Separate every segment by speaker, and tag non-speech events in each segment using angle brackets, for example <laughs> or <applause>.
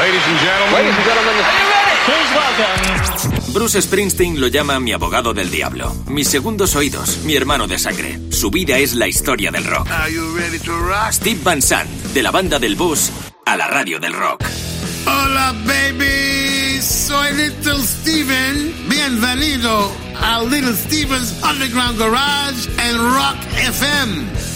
Speaker 1: Ladies and gentlemen. Ladies and gentlemen. Are you ready?
Speaker 2: Please welcome.
Speaker 3: Bruce Springsteen lo llama mi abogado del diablo, mis segundos oídos, mi hermano de sangre. Su vida es la historia del rock.
Speaker 4: Are you ready to rock?
Speaker 3: Steve Van Sant, de la banda del bus a la radio del rock.
Speaker 4: Hola, baby. Soy Little Steven. Bienvenido a Little Steven's Underground Garage en Rock FM.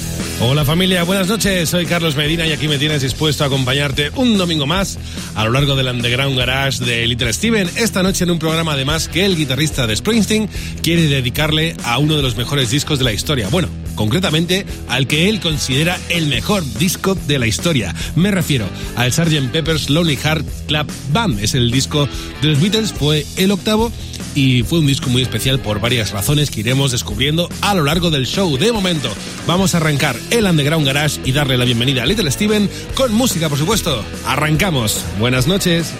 Speaker 5: Hola familia, buenas noches. Soy Carlos Medina y aquí me tienes dispuesto a acompañarte un domingo más a lo largo del Underground Garage de Little Steven. Esta noche en un programa además que el guitarrista de Springsteen quiere dedicarle a uno de los mejores discos de la historia. Bueno, concretamente al que él considera el mejor disco de la historia. Me refiero al Sgt. Pepper's Lonely Heart Club Band. Es el disco de los Beatles, fue el octavo y fue un disco muy especial por varias razones que iremos descubriendo a lo largo del show. De momento, vamos a arrancar el Underground Garage y darle la bienvenida a Little Steven con música, por supuesto. Arrancamos. Buenas noches.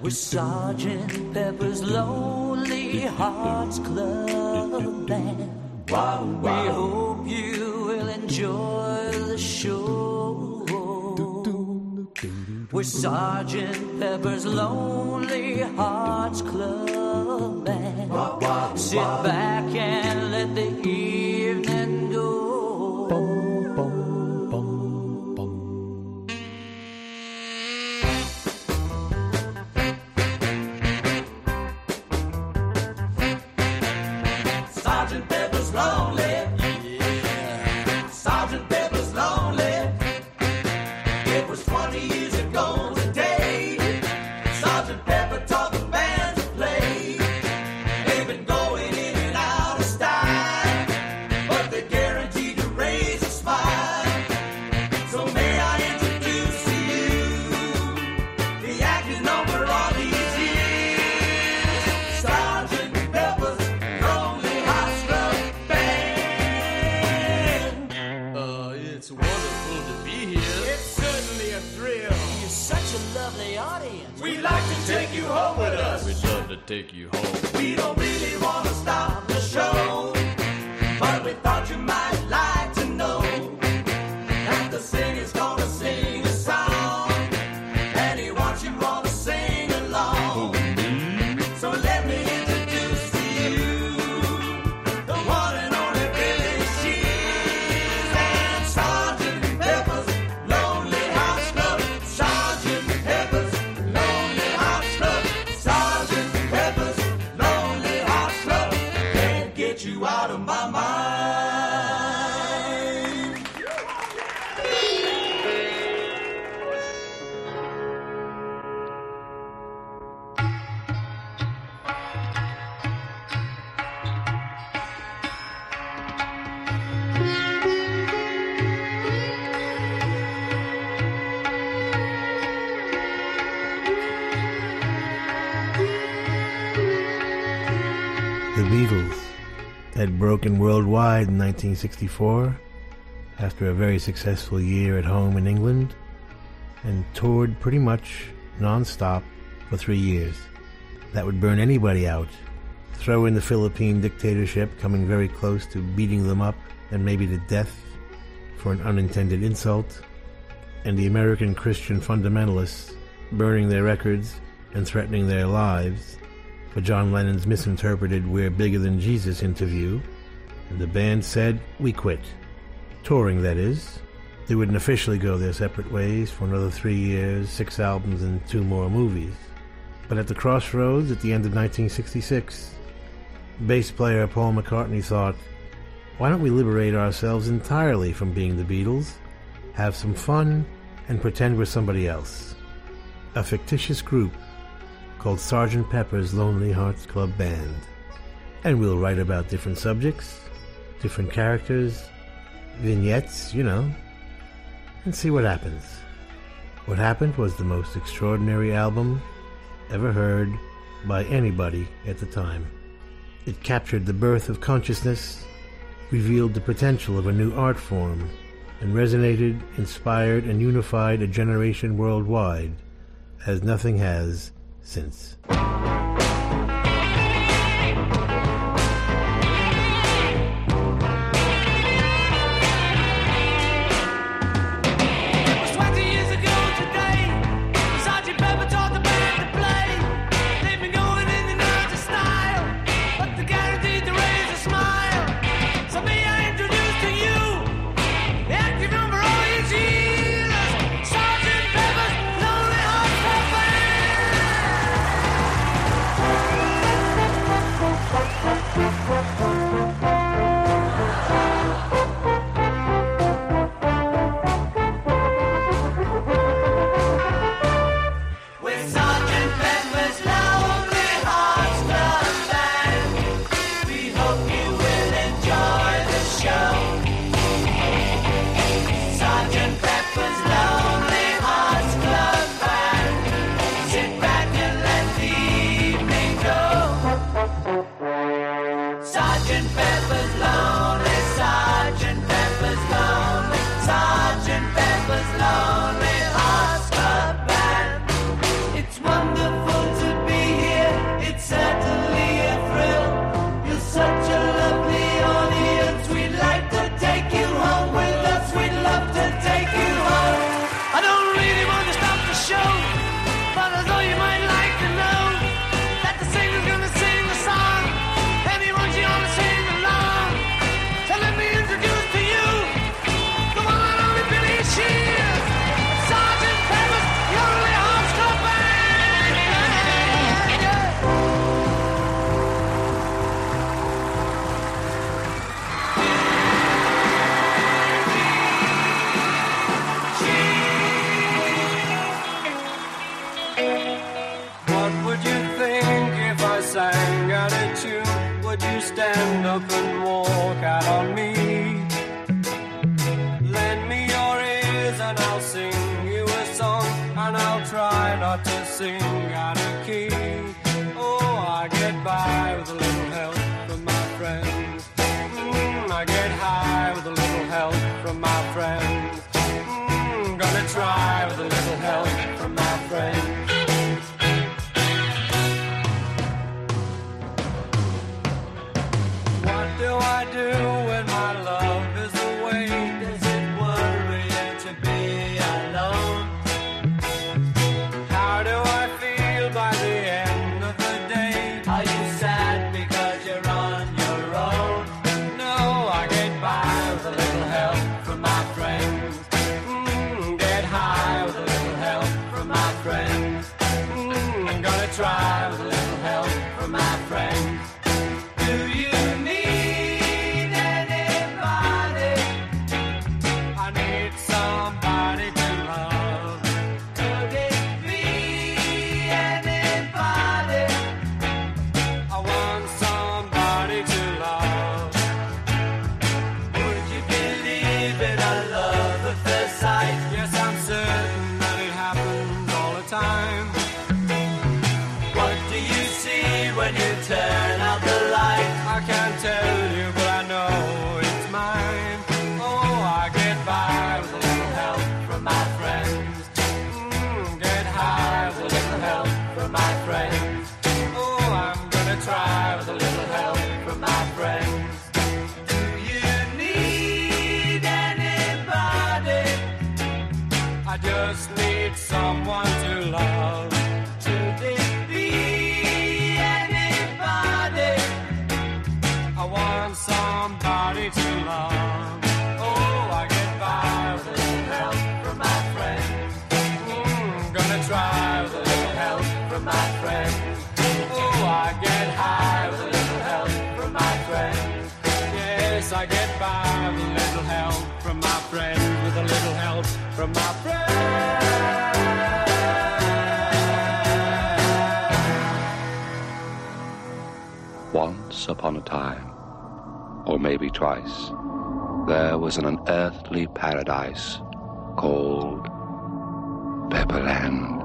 Speaker 6: With Sergeant Pepper's Lonely Hearts Club Band. We hope you will enjoy the show. With Sergeant Pepper's Lonely Hearts Club Band. Sit back and let the evening
Speaker 7: take you home.
Speaker 6: We don't really want
Speaker 8: broken worldwide in 1964 after a very successful year at home in England and toured pretty much non-stop for three years. That would burn anybody out. Throw in the Philippine dictatorship coming very close to beating them up and maybe to death for an unintended insult, and the American Christian fundamentalists burning their records and threatening their lives for John Lennon's misinterpreted We're Bigger Than Jesus interview, and the band said, We quit. Touring, that is. They wouldn't officially go their separate ways for another three years, six albums, and two more movies. But at the crossroads at the end of 1966, bass player Paul McCartney thought, why don't we liberate ourselves entirely from being the Beatles, have some fun, and pretend we're somebody else? A fictitious group called Sgt. Pepper's Lonely Hearts Club Band. And we'll write about different subjects, different characters, vignettes, you know, and see what happens. What happened was the most extraordinary album ever heard by anybody at the time. It captured the birth of consciousness, revealed the potential of a new art form, and resonated, inspired, and unified a generation worldwide as nothing has since.
Speaker 7: from my friend.
Speaker 9: Once upon a time, or maybe twice, there was an unearthly paradise called Pepperland.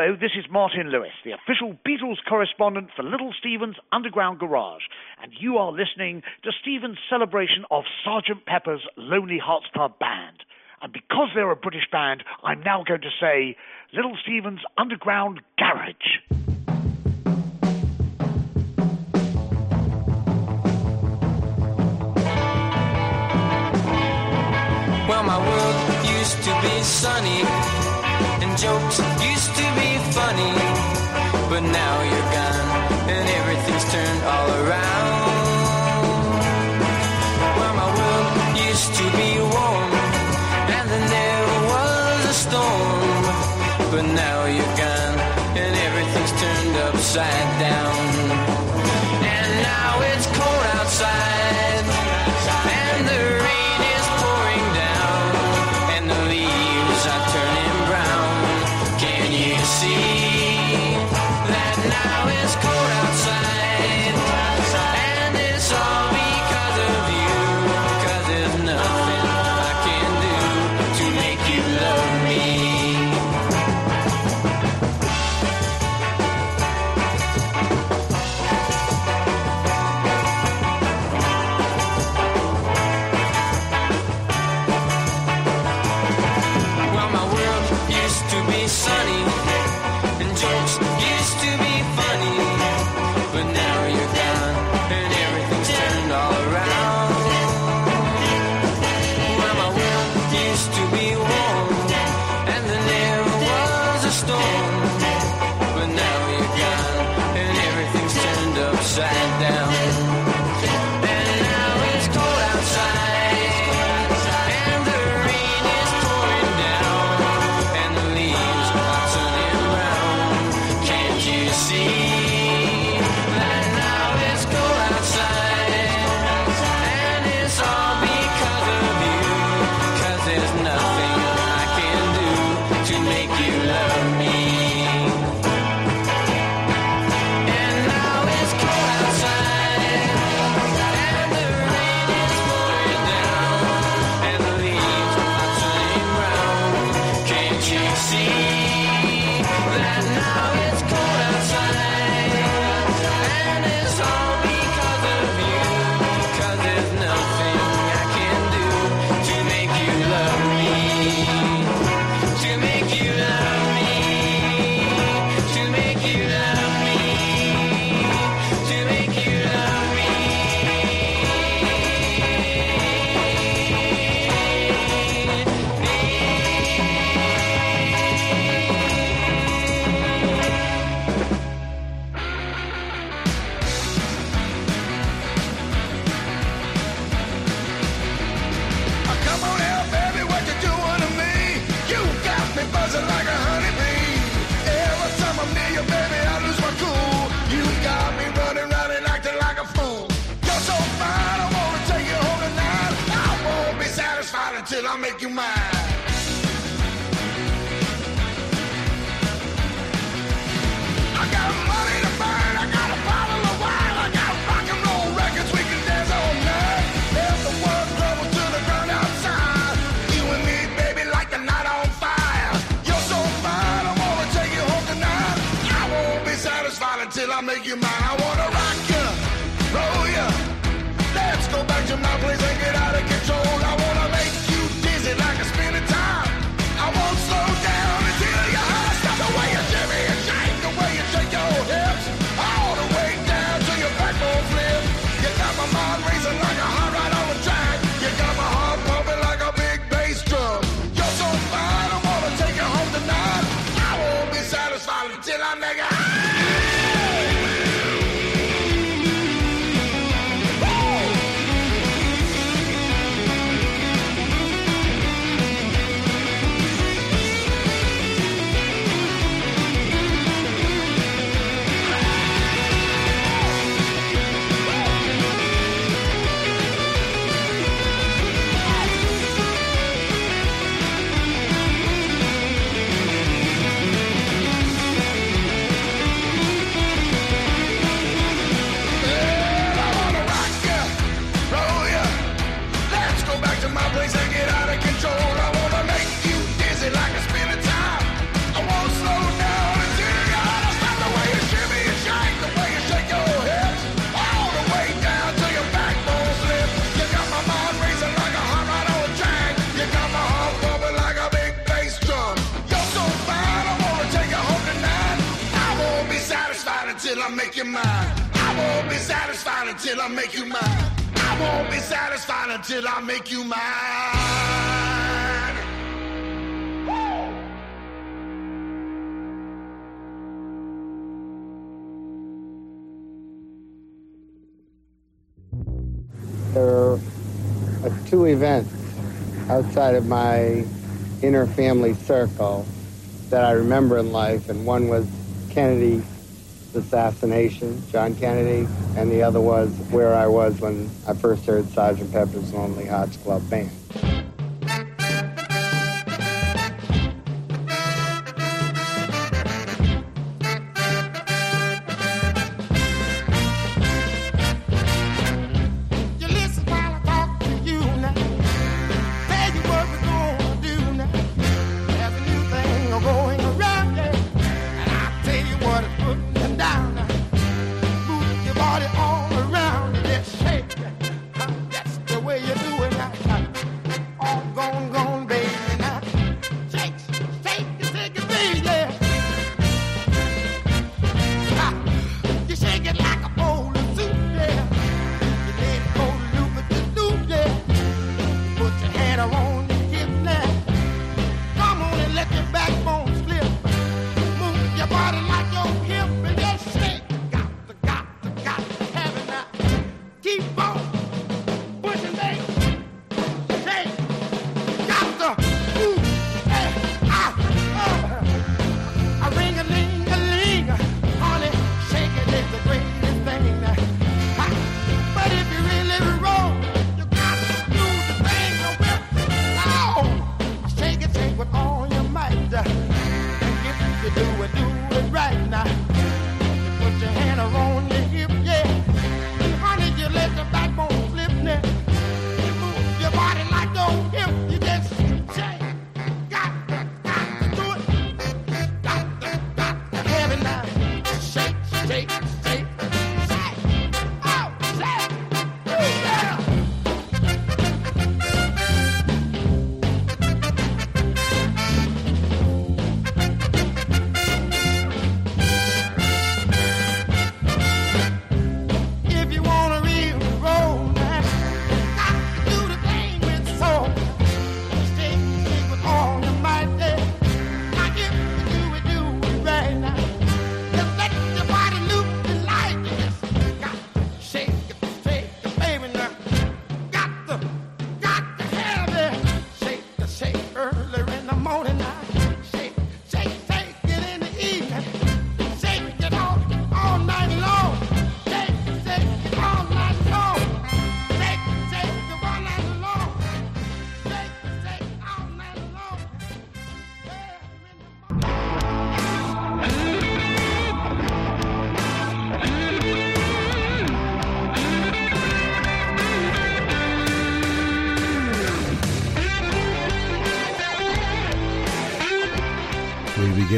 Speaker 10: Hello, this is Martin Lewis, the official Beatles correspondent for Little Steven's Underground Garage, and you are listening to Steven's celebration of Sgt. Pepper's Lonely Hearts Club Band. And because they're a British band, I'm now going to say Little Steven's Underground Garage.
Speaker 6: Well, my world used to be sunny jokes used to be funny, but now you're gone and everything's turned all around. Where my world used to be warm and then there was a storm, but now you're gone and everything's turned upside down.
Speaker 11: Mine. I won't be satisfied until I make you mine. I won't be satisfied until I make you mine.
Speaker 12: There are uh, two events outside of my inner family circle that I remember in life, and one was Kennedy's assassination, John Kennedy, and the other was where I was when I first heard Sgt. Pepper's Lonely Hearts Club Band.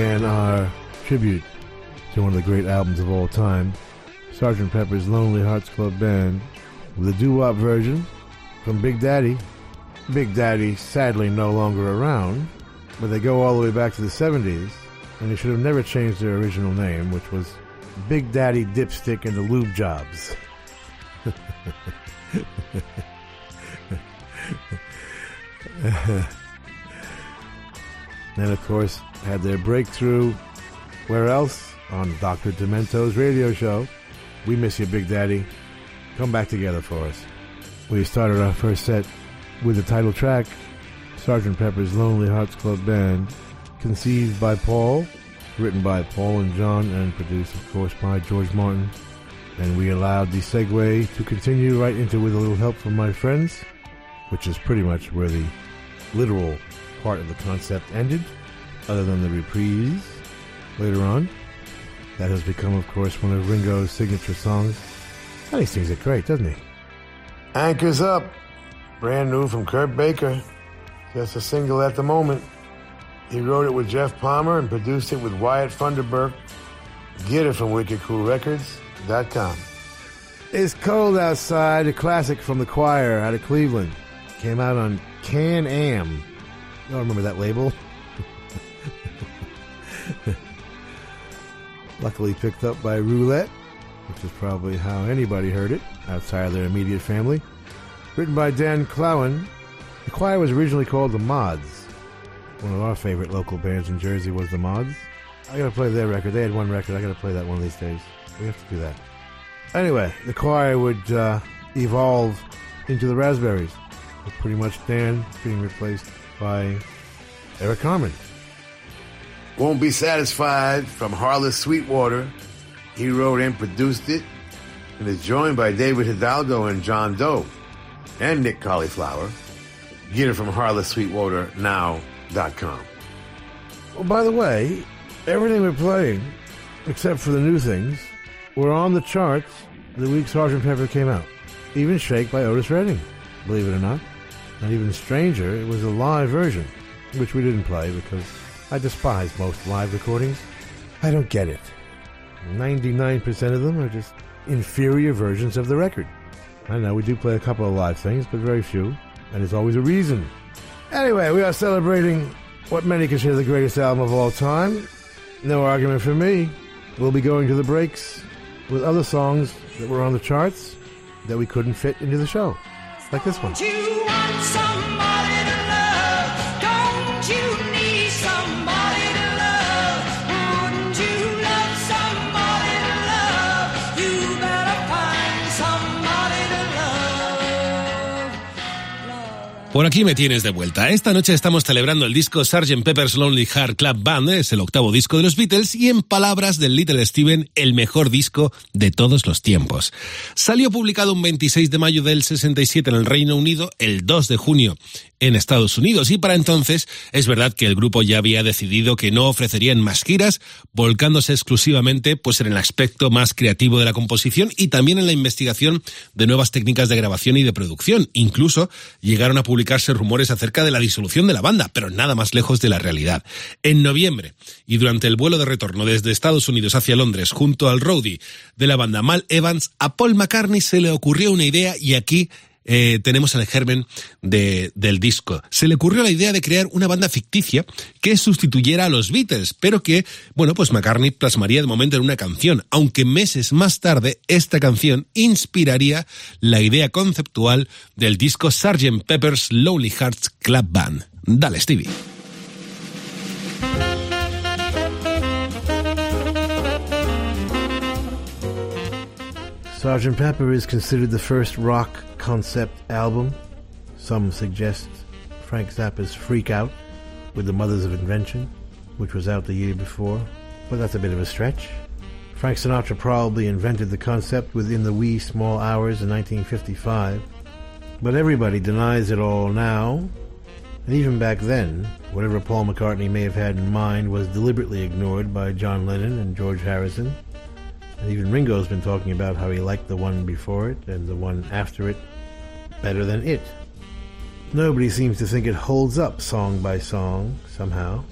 Speaker 8: Began our tribute to one of the great albums of all time, Sgt. Pepper's Lonely Hearts Club Band, with a doo-wop version from Big Daddy. Big Daddy, sadly no longer around, but they go all the way back to the 70s, and they should have never changed their original name, which was Big Daddy Dipstick and the Lube Jobs. <laughs> then, of course, had their breakthrough. Where else? On Dr. Demento's radio show. We miss you, Big Daddy. Come back together for us. We started our first set with the title track, Sgt. Pepper's Lonely Hearts Club Band, conceived by Paul, written by Paul and John, and produced, of course, by George Martin. And we allowed the segue to continue right into With a Little Help from My Friends, which is pretty much where the literal part of the concept ended, other than the reprise later on. That has become, of course, one of Ringo's signature songs. And he sings it great, doesn't he? Anchors Up, brand new from Kurt Baker. Just a single at the moment. He wrote it with Jeff Palmer and produced it with Wyatt Funderburk. Get it from WickedCoolRecords.com. It's Cold Outside, a classic from the choir out of Cleveland. Came out on Can Am. Y'all remember that label? Luckily picked up by Roulette which is probably how anybody heard it outside of their immediate family. Written by Dan Klawon, the choir was originally called the Mods. One of our favorite local bands in Jersey was the Mods. I gotta play their record. They had one record. I gotta play that one of these days. We have to do that. Anyway, the choir would uh, evolve into the Raspberries, with pretty much Dan being replaced by Eric Carmen.
Speaker 4: Won't Be Satisfied from Harless Sweetwater. He wrote and produced it and is joined by David Hidalgo and John Doe and Nick Cauliflower. Get it from HarlessSweetwaterNow.com.
Speaker 8: Well, oh, by the way, everything we're playing, except for the new things, were on the charts the week Sgt. Pepper came out. Even Shake by Otis Redding, believe it or not. And even stranger, it was a live version, which we didn't play because I despise most live recordings. I don't get it. 99% of them are just inferior versions of the record. I know we do play a couple of live things, but very few, and there's always a reason. Anyway, we are celebrating what many consider the greatest album of all time. No argument for me. We'll be going to the breaks with other songs that were on the charts that we couldn't fit into the show, like this one.
Speaker 6: You
Speaker 5: Por aquí me tienes de vuelta. Esta noche estamos celebrando el disco Sgt. Pepper's Lonely Heart Club Band, es el octavo disco de los Beatles y en palabras del Little Steven, el mejor disco de todos los tiempos. Salió publicado un 26 de mayo del 67 en el Reino Unido, el 2 de junio en Estados Unidos y para entonces es verdad que el grupo ya había decidido que no ofrecerían más giras, volcándose exclusivamente pues en el aspecto más creativo de la composición y también en la investigación de nuevas técnicas de grabación y de producción. Incluso llegaron a publicarse rumores acerca de la disolución de la banda, pero nada más lejos de la realidad. En noviembre y durante el vuelo de retorno desde Estados Unidos hacia Londres junto al roadie de la banda Mal Evans, a Paul McCartney se le ocurrió una idea y aquí eh, tenemos el germen de- del disco. Se le ocurrió la idea de crear una banda ficticia que sustituyera a los Beatles, pero que, bueno, pues McCartney plasmaría de momento en una canción, aunque meses más tarde esta canción inspiraría la idea conceptual del disco Sgt. Pepper's Lonely Hearts Club Band. Dale, Stevie.
Speaker 8: Sgt. Pepper is considered the first rock concept album. Some suggest Frank Zappa's Freak Out with the Mothers of Invention, which was out the year before, but that's a bit of a stretch. Frank Sinatra probably invented the concept within the wee small hours in 1955, but everybody denies it all now. And even back then, whatever Paul McCartney may have had in mind was deliberately ignored by John Lennon and George Harrison. And even Ringo's been talking about how he liked the one before it and the one after it better than it. Nobody seems to think it holds up song by song, somehow.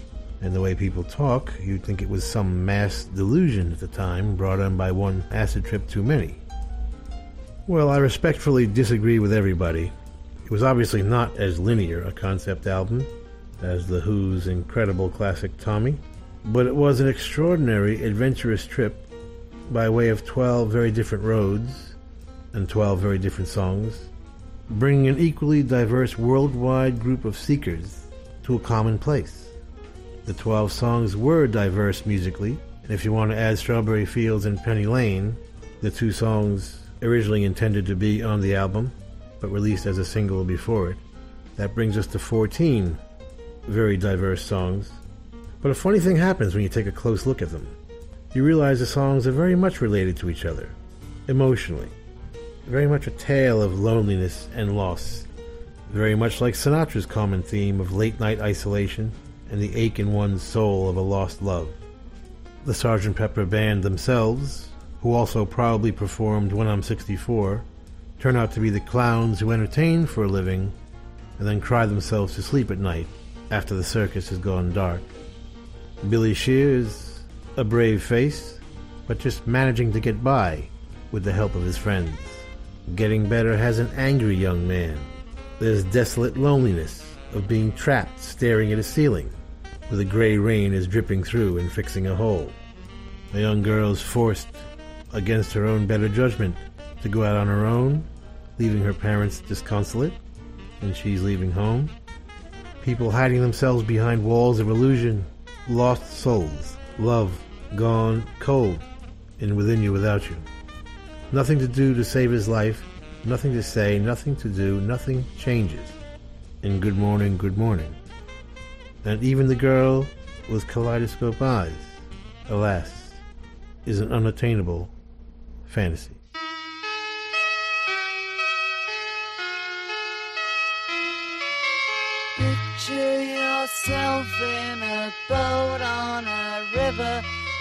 Speaker 8: And the way people talk, you'd think it was some mass delusion at the time brought on by one acid trip too many. Well, I respectfully disagree with everybody. It was obviously not as linear a concept album as The Who's incredible classic Tommy, but it was an extraordinary, adventurous trip by way of 12 very different roads and 12 very different songs, bringing an equally diverse worldwide group of seekers to a common place. The 12 songs were diverse musically, and if you want to add Strawberry Fields and Penny Lane, the two songs originally intended to be on the album, but released as a single before it, that brings us to 14 very diverse songs. But a funny thing happens when you take a close look at them you realize the songs are very much related to each other, emotionally. Very much a tale of loneliness and loss. Very much like Sinatra's common theme of late night isolation and the ache in one's soul of a lost love. The Sgt. Pepper Band themselves, who also probably performed When I'm 64, turn out to be the clowns who entertain for a living and then cry themselves to sleep at night after the circus has gone dark. Billy Shears, a brave face, but just managing to get by with the help of his friends. Getting better has an angry young man. There's desolate loneliness of being trapped staring at a ceiling where the gray rain is dripping through and fixing a hole. A young girl's forced against her own better judgment, to go out on her own, leaving her parents disconsolate, and she's leaving home. People hiding themselves behind walls of illusion, lost souls, love gone cold, and within you without you. Nothing to do to save his life, nothing to say, nothing to do, nothing changes. And good morning, good morning. And even the girl with kaleidoscope eyes, alas, is an unattainable fantasy.
Speaker 13: Picture yourself in a boat on a river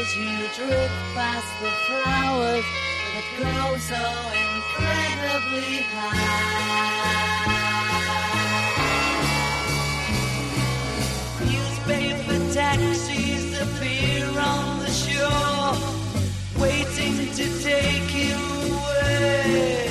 Speaker 13: As you drift past the flowers that grow so incredibly high. Newspaper taxis appear on the shore, waiting to take you away.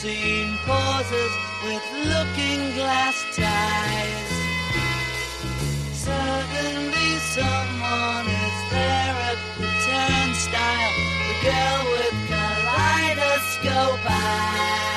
Speaker 13: Plasticine pauses with looking glass ties. Suddenly someone is there at the turnstile, the girl with kaleidoscope eyes.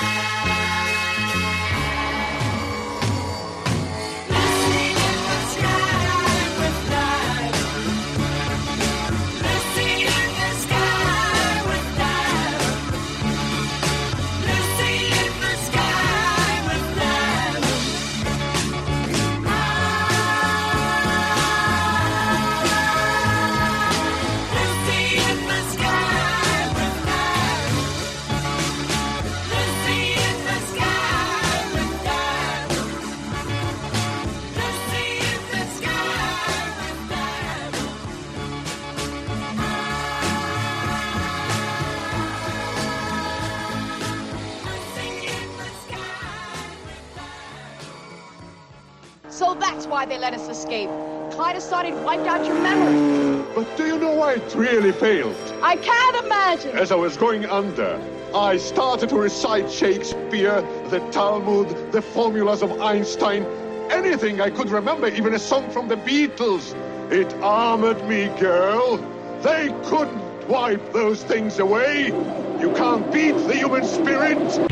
Speaker 14: Why they let us escape. Kaleidoscope wiped out your memory.
Speaker 15: But do you know why it really failed?
Speaker 14: I can't imagine.
Speaker 15: As I was going under, I started to recite Shakespeare, the Talmud, the formulas of Einstein, anything I could remember, even a song from the Beatles. It armored me, girl. They couldn't wipe those things away. You can't beat the human spirit.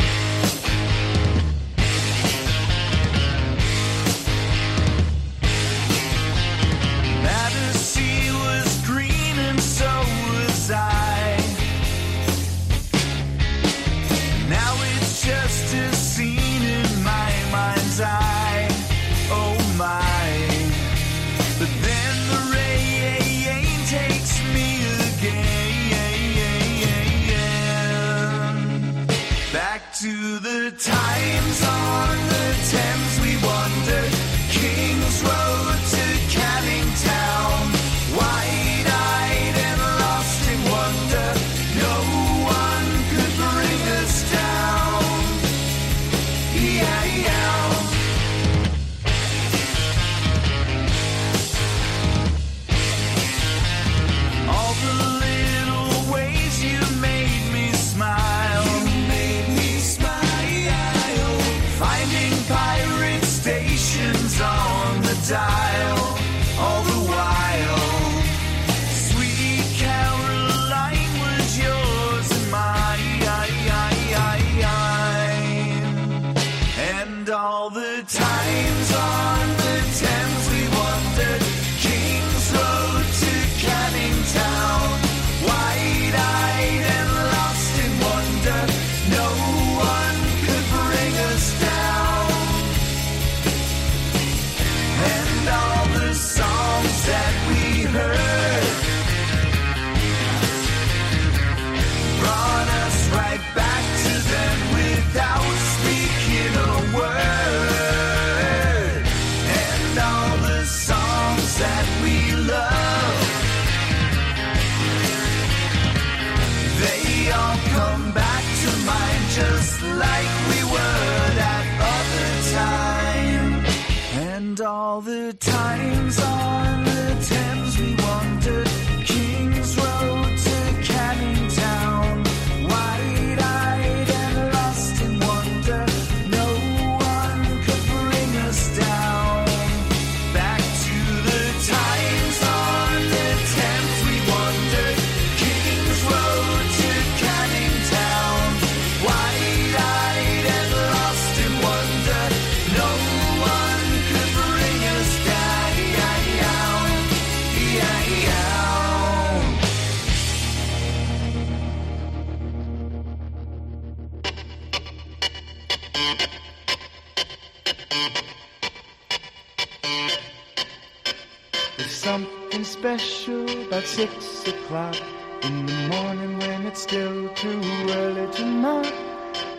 Speaker 12: O'clock in the morning when it's still too early to knock.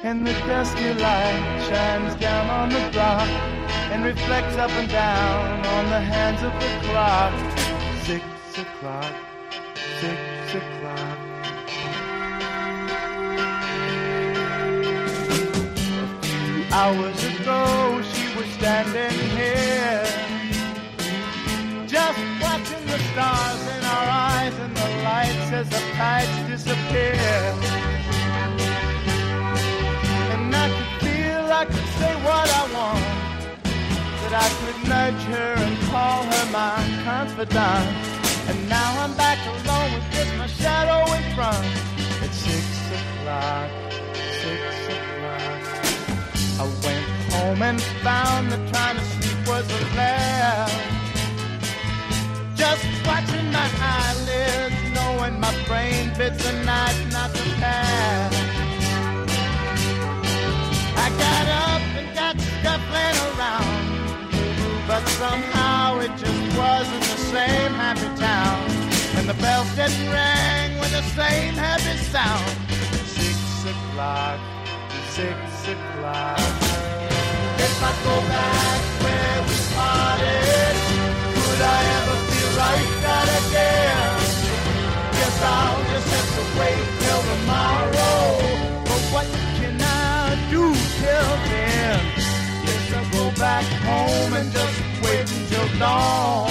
Speaker 12: And the dusty light shines down on the block and reflects up and down on the hands of the clock. Six o'clock, six o'clock. Hours ago, lights disappear. And I could feel I could say what I want, that I could nudge her and call her my confidant. And now I'm back alone with just my shadow in front. It's six o'clock, six o'clock. I went home and found that trying to sleep was a laugh. Just watching my eyelids, knowing my brain bids the night not to pass. I got up and got scuffling around, but somehow it just wasn't the same happy town. And the bells didn't ring with the same happy sound. Six o'clock, six o'clock. If I go back where we started, could I ever feel like that again? Guess I'll just have to wait till tomorrow. But what can I do till then? Guess I'll go back home and just wait until dawn.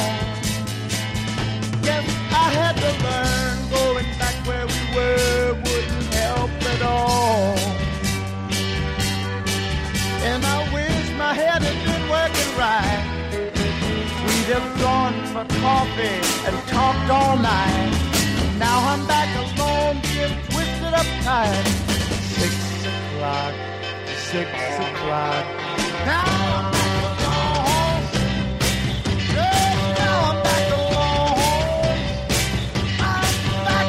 Speaker 12: Yes, I had to learn going back where we were wouldn't help at all. And I wish my head had been working right. We'd have gone for coffee and talked all night. Now I'm back alone, being twisted up tight. Six o'clock, six o'clock. Now I'm back alone. Yeah, now I'm back alone. I'm back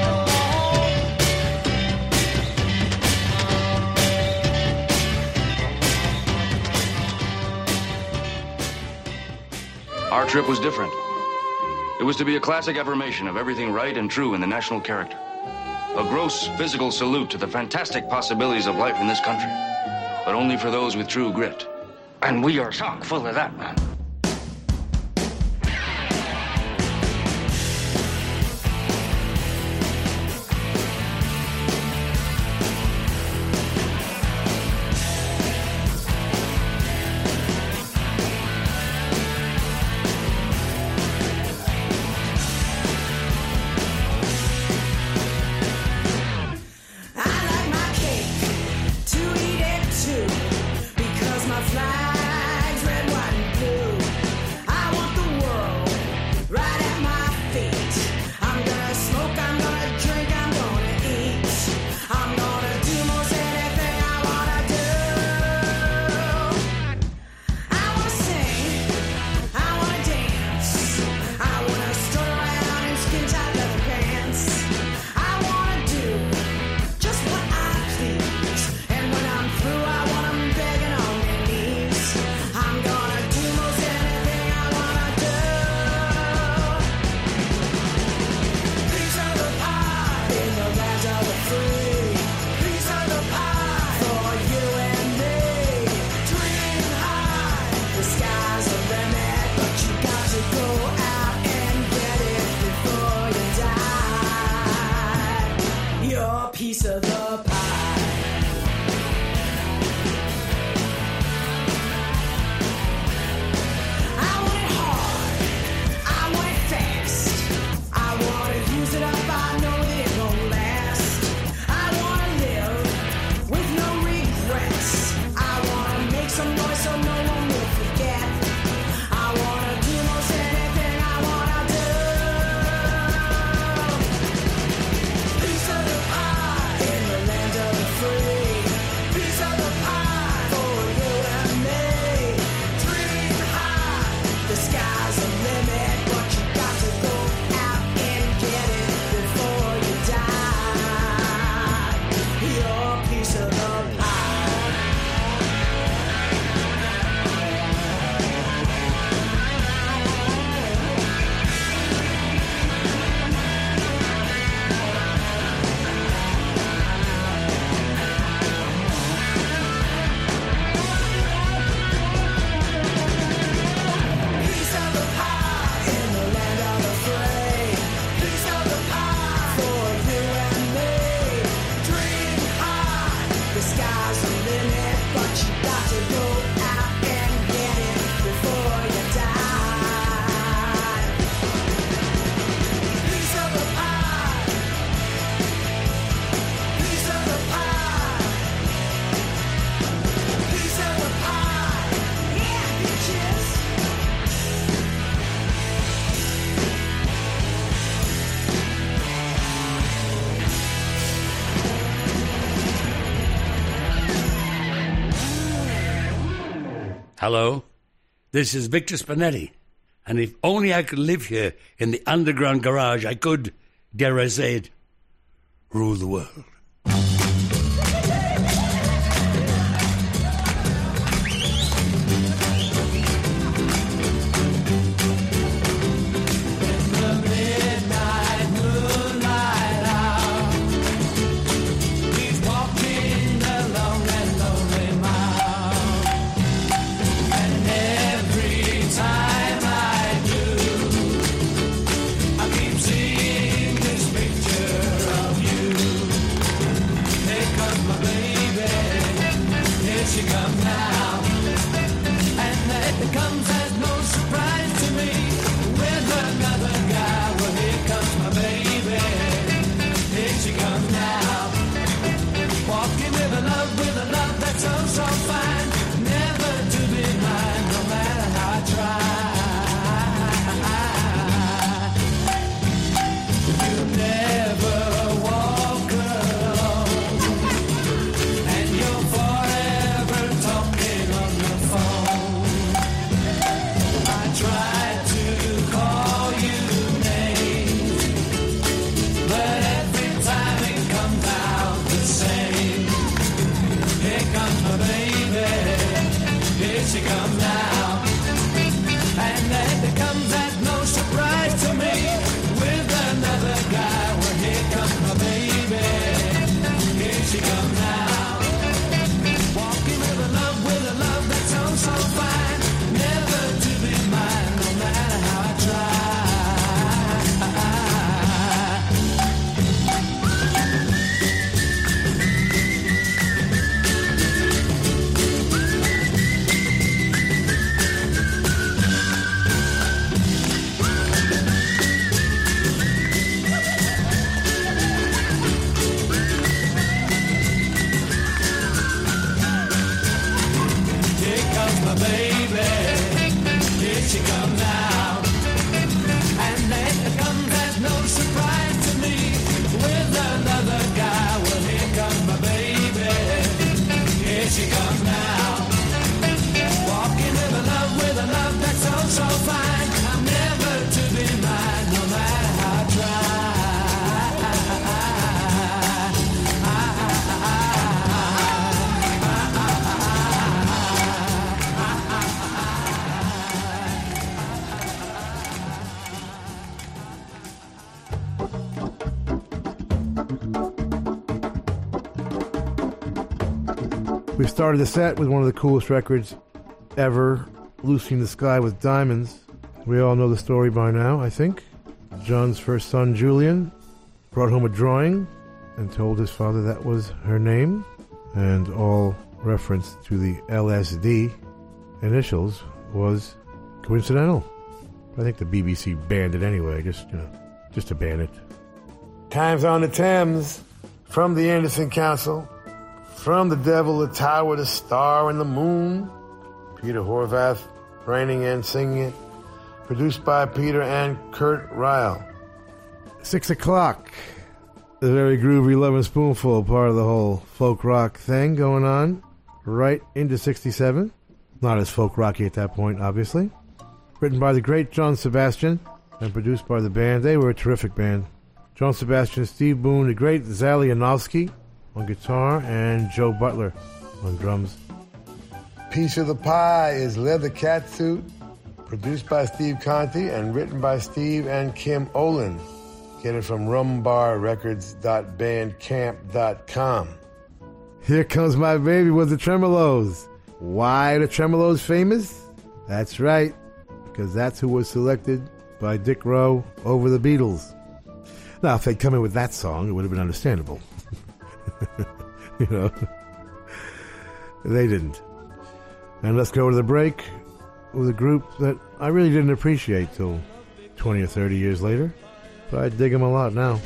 Speaker 12: alone.
Speaker 16: Our trip was different. It was to be a classic affirmation of everything right and true in the national character. A gross physical salute to the fantastic possibilities of life in this country, but only for those with true grit. And we are chock full of that, man.
Speaker 17: Hello, this is Victor Spinetti, and if only I could live here in the underground garage, I could, dare I say it, rule the world.
Speaker 8: Started the set with one of the coolest records ever, in the Sky with Diamonds. We all know the story by now, I think. John's first son, Julian, brought home a drawing and told his father that was her name, and all reference to the LSD initials was coincidental. I think the BBC banned it anyway, just you know, just to ban it.
Speaker 18: Times on the Thames, from the Anderson Council, from the Devil, the Tower, the Star, and the Moon. Peter Horvath writing and singing it. Produced by Peter and Kurt Reil.
Speaker 8: Six o'clock. The very groovy Lovin' Spoonful, part of the whole folk rock thing going on. Right into 67. Not as folk rocky at that point, obviously. Written by the great John Sebastian and produced by the band. They were a terrific band. John Sebastian, Steve Boone, the great Zal Yanovsky on guitar, and Joe Butler on drums.
Speaker 18: Piece of the Pie is Leather Catsuit, produced by Steve Conti and written by Steve and Kim Olin. Get it from rumbarrecords.bandcamp.com.
Speaker 8: Here comes my baby with the Tremeloes. Why are the Tremeloes famous? That's right, because that's who was selected by Dick Rowe over the Beatles. Now, if they'd come in with that song, it would have been understandable. <laughs> you know, they didn't. And let's go to the break with a group that I really didn't appreciate till 20 or 30 years later, but I dig them a lot now.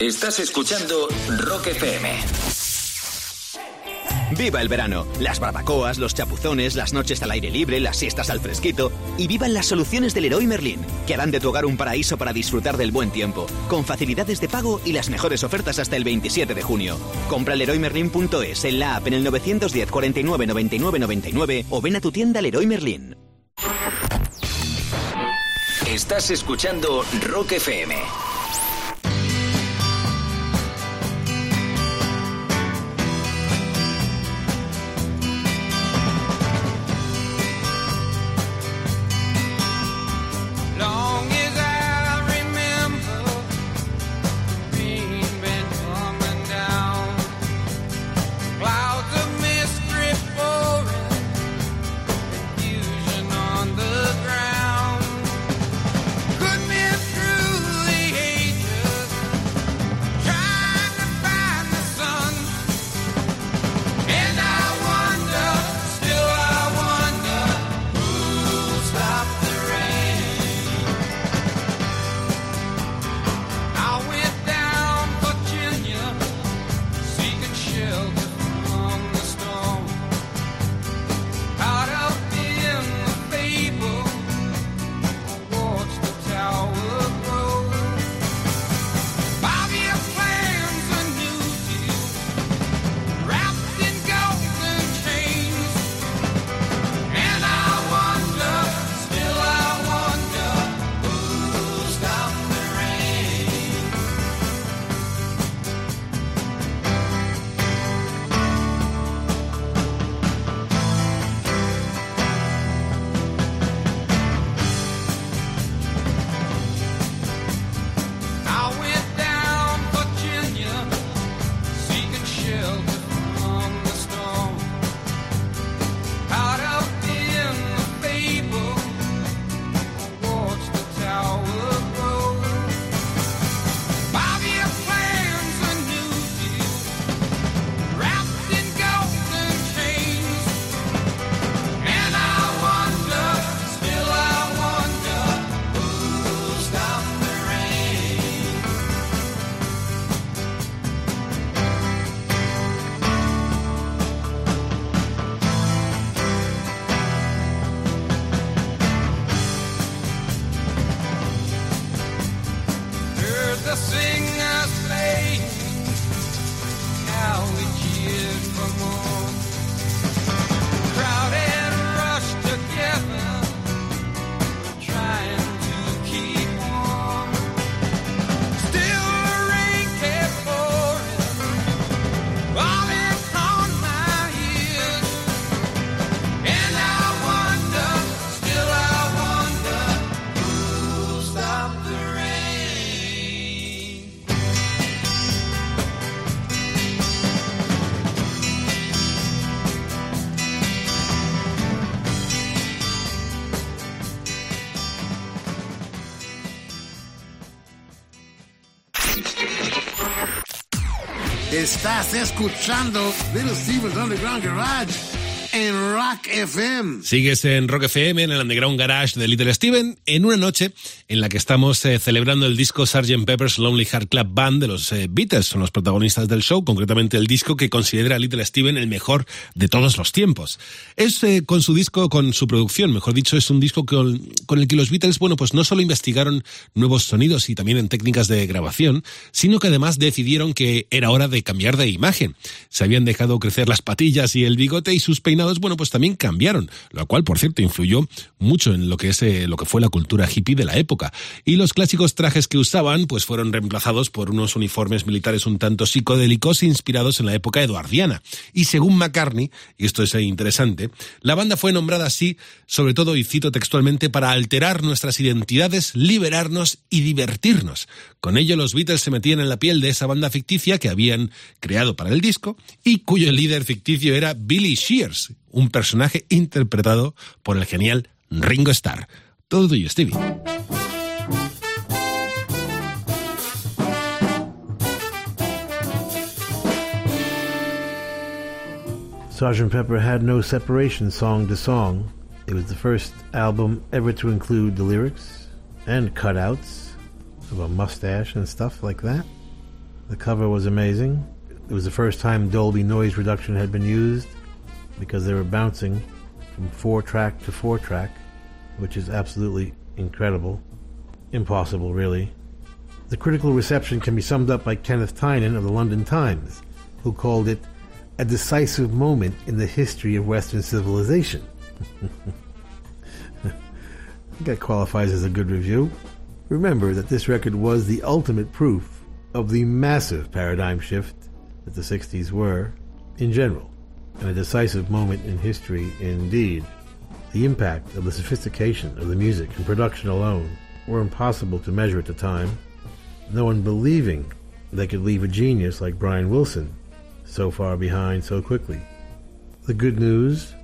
Speaker 3: Estás escuchando Rock FM.
Speaker 19: Viva el verano, las barbacoas, los chapuzones, las noches al aire libre, las siestas al fresquito y vivan las soluciones del Leroy Merlin, que harán de tu hogar un paraíso para disfrutar del buen tiempo, con facilidades de pago y las mejores ofertas hasta el 27 de junio. Compra leroymerlin.es en la app en el 910 49 99 99 o ven a tu tienda Leroy Merlin.
Speaker 3: Estás escuchando Rock FM.
Speaker 4: Estás escuchando Little Steven's Underground Garage en Rock FM.
Speaker 5: Sigues en Rock FM, en el Underground Garage de Little Steven, en una noche en la que estamos eh, celebrando el disco Sgt. Pepper's Lonely Heart Club Band de los eh, Beatles. Son los protagonistas del show, concretamente el disco que considera a Little Steven el mejor de todos los tiempos. Es eh, con su disco, con su producción, mejor dicho, es un disco con, con el que los Beatles, bueno, pues no solo investigaron nuevos sonidos y también en técnicas de grabación, sino que además decidieron que era hora de cambiar de imagen. Se habían dejado crecer las patillas y el bigote y sus peinados, bueno, pues también cambiaron, lo cual, por cierto, influyó mucho en lo que es lo que fue la cultura hippie de la época. Y los clásicos trajes que usaban, pues fueron reemplazados por unos uniformes militares un tanto psicodélicos inspirados en la época eduardiana. Y según McCartney, y esto es interesante, la banda fue nombrada así, sobre todo, y cito textualmente, para alterar nuestras identidades, liberarnos y divertirnos. Con ello, los Beatles se metían en la piel de esa banda ficticia que habían creado para el disco y cuyo líder ficticio era Billy Shears, un personaje interpretado por el genial Ringo Starr. Todo tuyo, Stevie.
Speaker 8: Sgt. Pepper had no separation song to song. It was the first album ever to include the lyrics and cutouts of a mustache and stuff like that. The cover was amazing. It was the first time Dolby noise reduction had been used because they were bouncing from four track to four track, which is absolutely incredible. Impossible, really. The critical reception can be summed up by Kenneth Tynan of the London Times, who called it a decisive moment in the history of Western civilization. <laughs> that qualifies as a good review. Remember that this record was the ultimate proof of the massive paradigm shift that the 60s were in general, and a decisive moment in history indeed. The impact of the sophistication of the music and production alone were impossible to measure at the time, no one believing they could leave a genius like Brian Wilson so far behind so quickly. The good news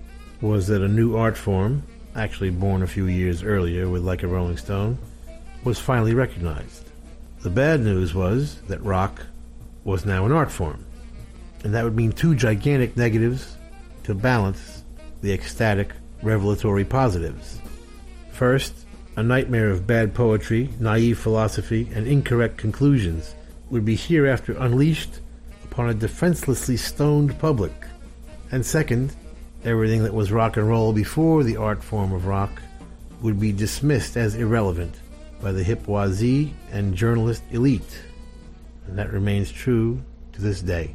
Speaker 8: was that a new art form, actually born a few years earlier with Like a Rolling Stone, was finally recognized. The bad news was that rock was now an art form, and that would mean two gigantic negatives to balance the ecstatic, revelatory positives. First, a nightmare of bad poetry, naive philosophy, and incorrect conclusions would be hereafter unleashed upon a defenselessly stoned public. And second, everything that was rock and roll before the art form of rock would be dismissed as irrelevant by the hip and journalist elite. And that remains true to this day.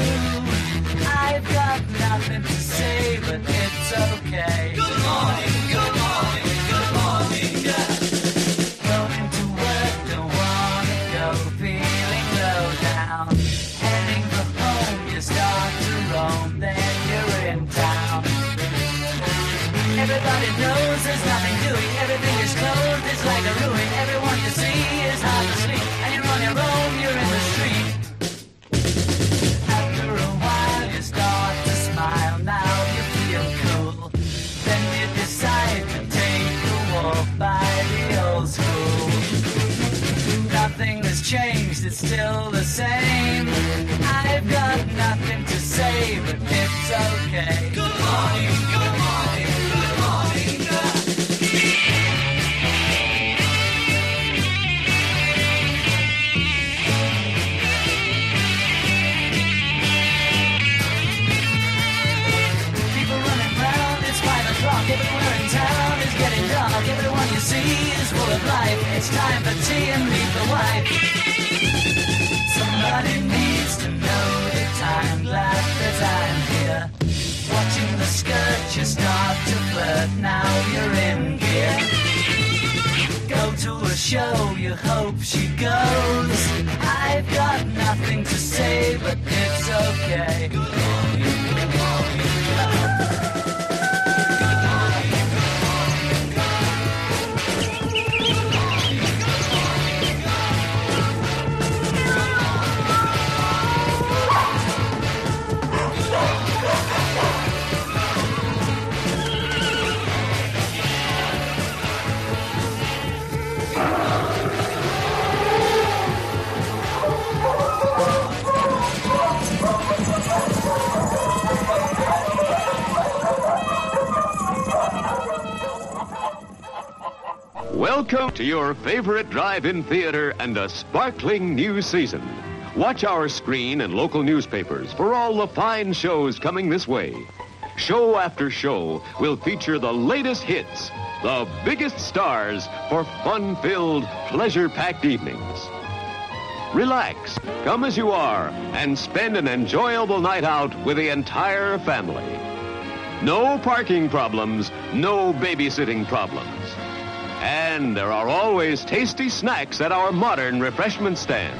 Speaker 13: I've got nothing to say, but it's okay. It's still the same. I've got nothing to say, but it's okay. Good morning,
Speaker 20: favorite drive-in theater and a sparkling new season. Watch our screen and local newspapers for all the fine shows coming this way. Show after show will feature the latest hits, the biggest stars for fun-filled, pleasure-packed evenings. Relax, come as you are, and spend an enjoyable night out with the entire family. No parking problems, no babysitting problems. And there are always tasty snacks at our modern refreshment stand.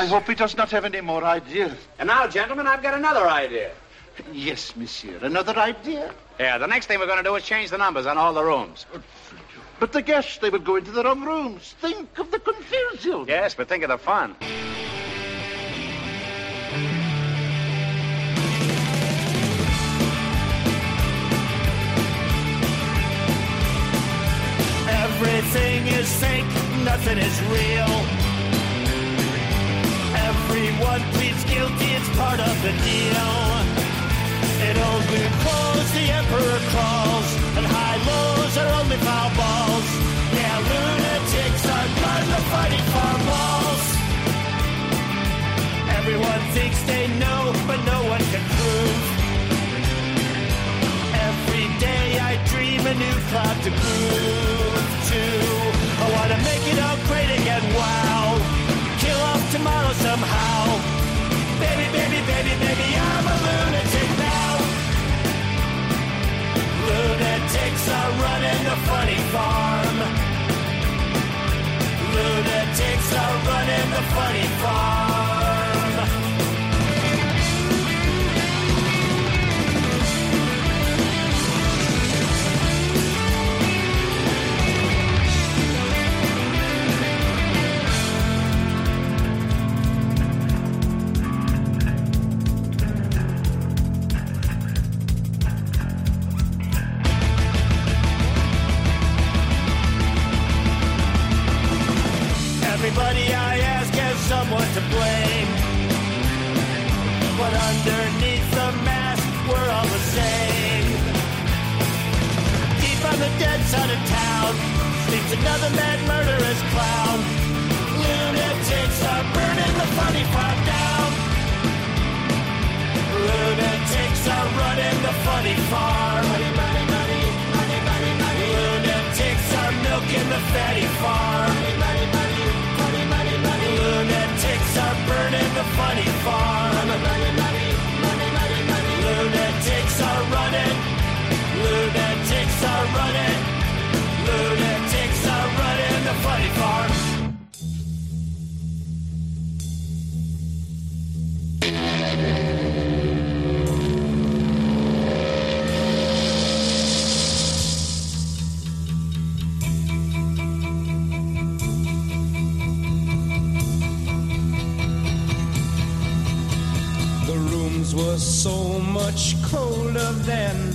Speaker 21: I hope he does not have any more ideas.
Speaker 22: And now, gentlemen, I've got another idea.
Speaker 21: Yes, monsieur. Another idea?
Speaker 22: Yeah, the next thing we're going to do is change the numbers on all the rooms.
Speaker 21: But the guests, they would go into the wrong rooms. Think of the confusion.
Speaker 22: Yes, but think of the fun.
Speaker 23: Everything is fake, nothing is real. Everyone pleads guilty, it's part of the deal. Old blue clothes, the emperor crawls, and high lows are only foul balls. Yeah, lunatics are blood the fighting for balls. Everyone thinks they know, but no one can prove. Every day I dream a new cloud to groove to. I wanna make it all great again, wow. Somehow. Baby, baby, baby, baby, I'm a lunatic now. Lunatics are running the funny farm. Lunatics are running the funny farm. To blame. But underneath the mask, we're all the same. Deep on the dead side of town sleeps another mad murderous clown. Lunatics are burning the funny farm down. Lunatics are running the funny farm. Lunatics are milking the fatty farm. Are burning the funny farm. Lunatics are running. Lunatics are running. Lunatics are running the funny farm.
Speaker 7: Rooms were so much colder then.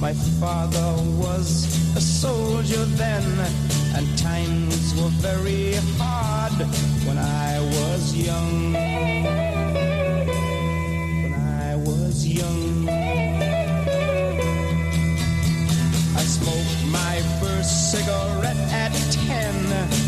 Speaker 7: My father was a soldier then, and times were very hard when I was young. When I was young, I smoked my first cigarette at ten,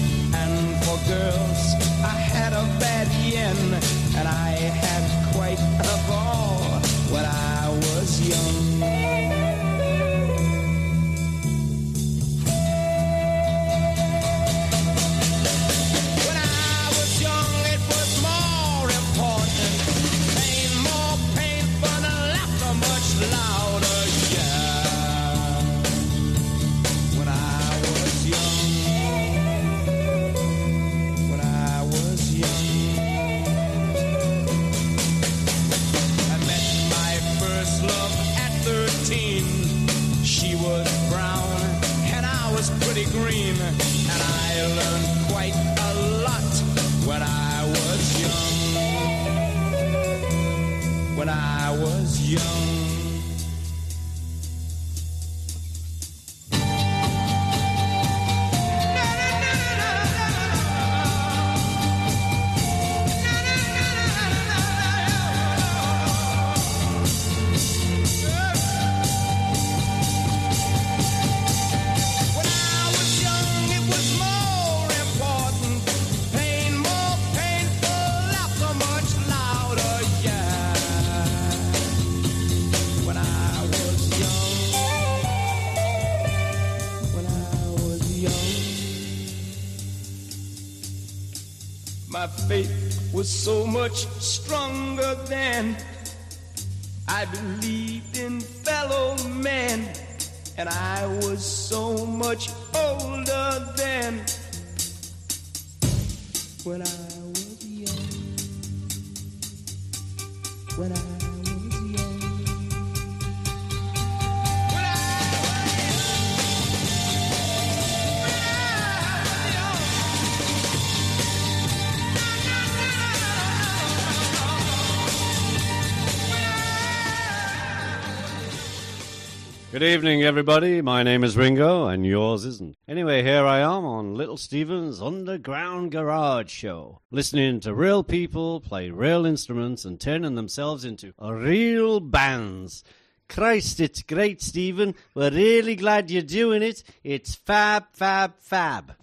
Speaker 17: Good evening, everybody. My name is Ringo, and yours isn't. Anyway, here I am on Little Steven's Underground Garage Show, listening to real people play real instruments and turning themselves into real bands. Christ, it's great, Steven. We're really glad you're doing it. It's fab, fab, fab.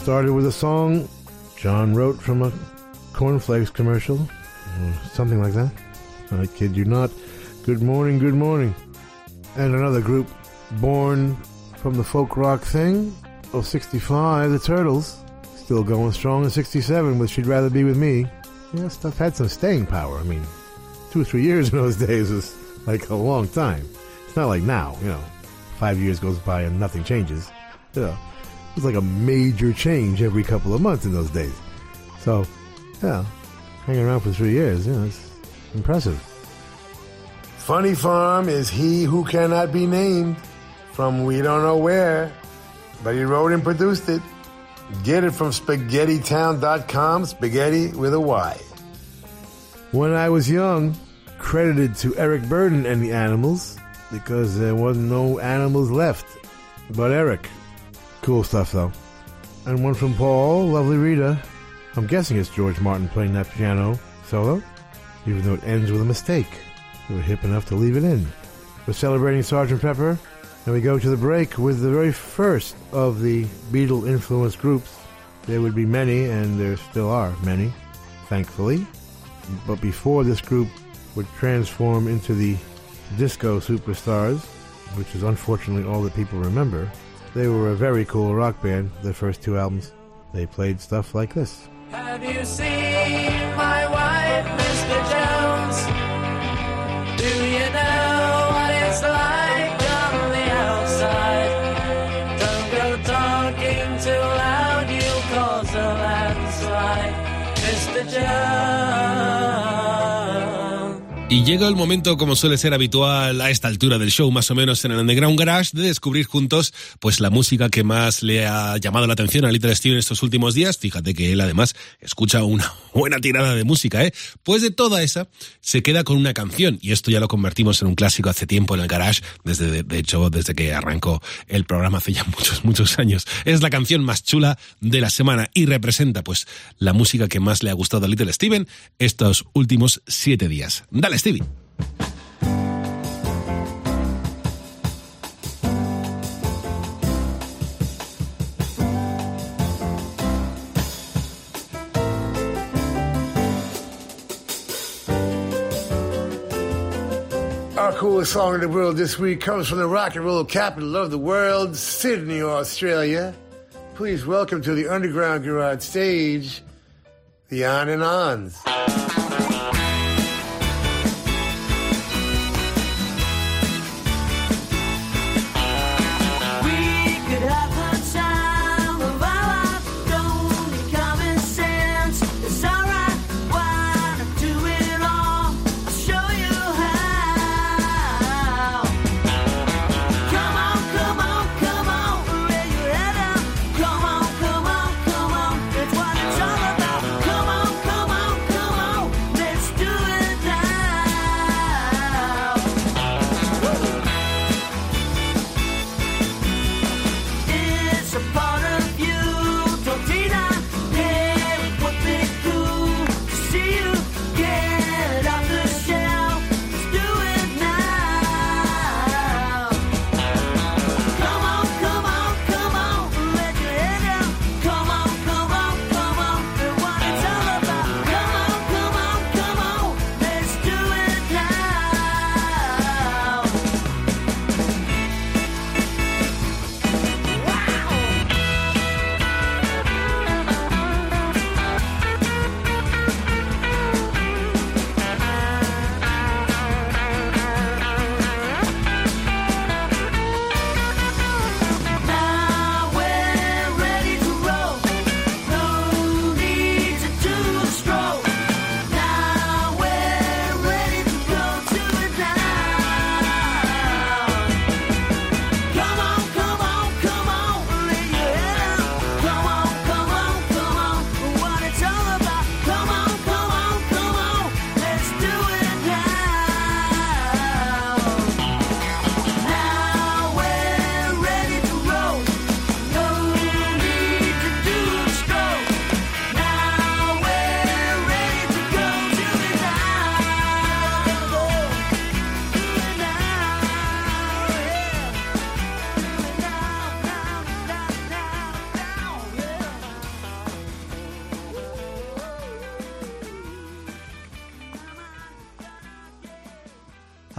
Speaker 8: Started with a song John wrote from a cornflakes commercial, or something like that. I kid you not. Good morning, good morning. And another group born from the folk rock thing of 65, the Turtles. Still going strong in 67 with She'd Rather Be With Me. Yeah, stuff had some staying power. I mean, two or three years in those <laughs> days was like a long time. It's not like now, you know, five years goes by and nothing changes. It was like a major change every couple of months in those days. So, yeah, hanging around for three years, you know, it's impressive.
Speaker 24: Funny Farm is he who cannot be named from we don't know where, but he wrote and produced it. Get it from spaghettown.com, spaghetti with a Y.
Speaker 8: When I was young, credited to Eric Burdon and the Animals because there wasn't no animals left but Eric. Cool stuff though. And one from Paul, Lovely Rita. I'm guessing it's George Martin playing that piano solo, even though it ends with a mistake. We were hip enough to leave it in. We're celebrating Sgt. Pepper, and we go to the break with the very first of the Beatle influenced groups. There would be many, and there still are many, thankfully. But before this group would transform into the disco superstars, which is unfortunately all that people remember, They were a very cool rock band, their first two albums. They played stuff like this.
Speaker 6: Have you seen my wife, Mr. Jones? Do you know what it's like on the outside? Don't go talking too loud, you'll cause a landslide, Mr. Jones.
Speaker 5: Y llega el momento, como suele ser habitual a esta altura del show, más o menos en el Underground Garage, de descubrir juntos pues la música que más le ha llamado la atención a Little Steven estos últimos días. Fíjate que él además escucha una <laughs> buena tirada de música, ¿eh? Pues de toda esa se queda con una canción y esto ya lo convertimos en un clásico hace tiempo en el Garage, desde de hecho desde que arrancó el programa hace ya <laughs> muchos muchos años. Es la canción más chula de la semana y representa pues la música que más le ha gustado a Little Steven estos últimos siete días. Dale, Stevie.
Speaker 13: Our coolest song in the world this week comes from the rock and roll capital of the world, Sydney, Australia. Please welcome to the Underground Garage stage, the On and Ons.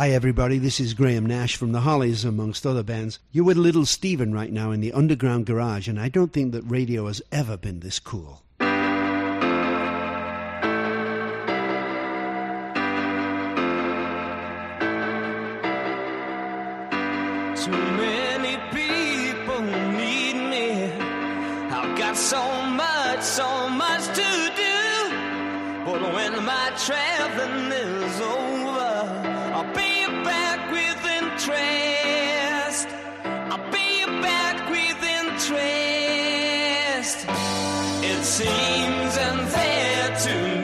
Speaker 25: Hi, everybody. This is Graham Nash from the Hollies, amongst other bands. You're with Little Steven right now in the Underground Garage, and I don't think that radio has ever been this cool.
Speaker 6: Too many people need me. I've got so much, so much to do. But when my traveling is over, It seems unfair to leave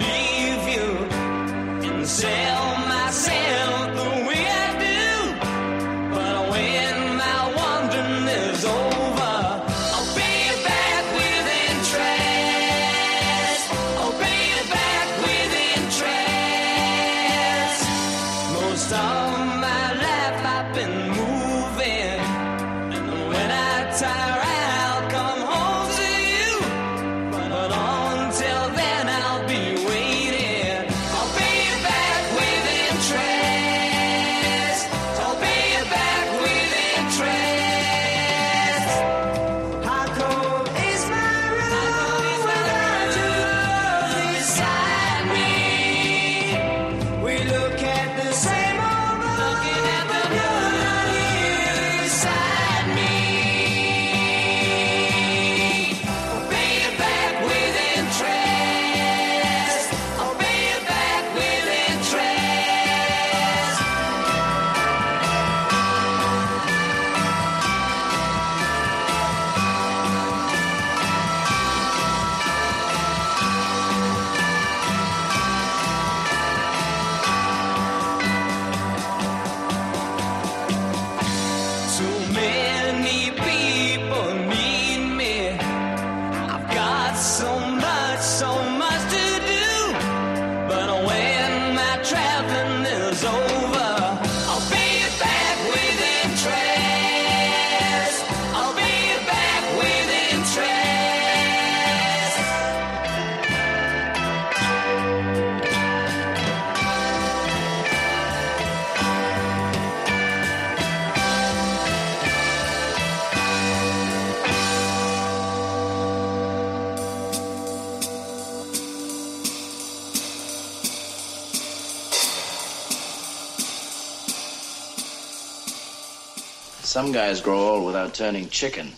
Speaker 26: Some guys grow old without turning chicken.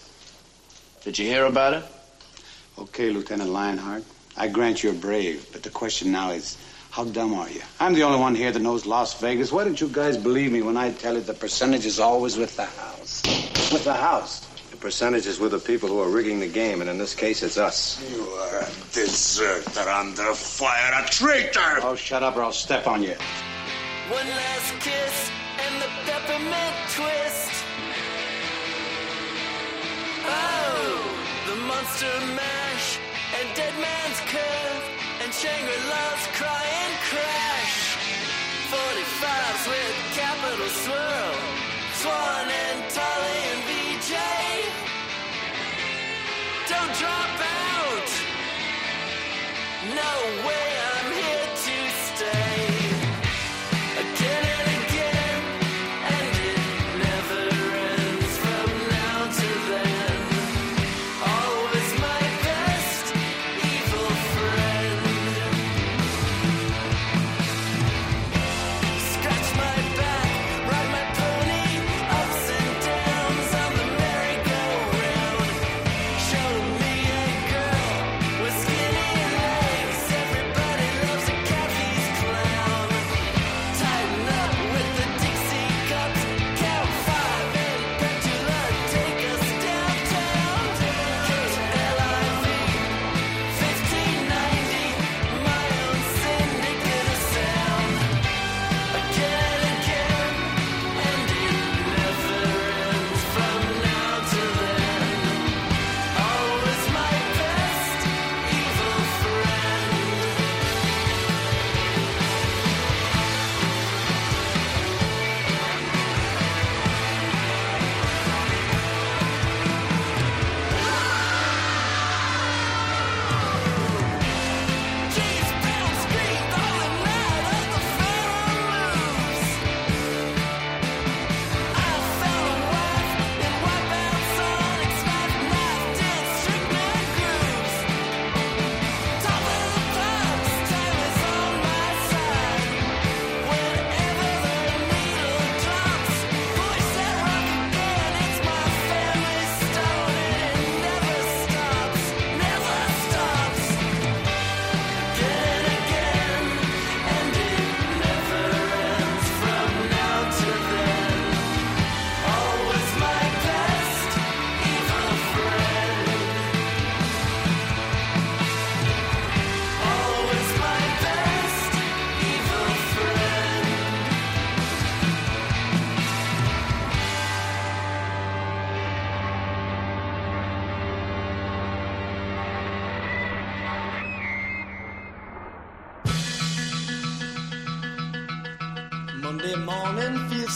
Speaker 26: Did you hear about it?
Speaker 27: Okay, Lieutenant Lionheart. I grant you're brave, but the question now is, how dumb are you? I'm the only one here that knows Las Vegas. Why don't you guys believe me when I tell you the percentage is always with the house? With the house.
Speaker 28: The percentage is with the people who are rigging the game, and in this case, it's us.
Speaker 27: You are a deserter under fire, a traitor! Oh, shut up or I'll step on you.
Speaker 6: One last kiss and the peppermint twist. Oh, the monster mash and dead man's curve and Shangri-La's crying crash. 45s with Capitol swirl. Swan and and VJ. Don't drop out. No way I'm here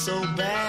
Speaker 6: so bad.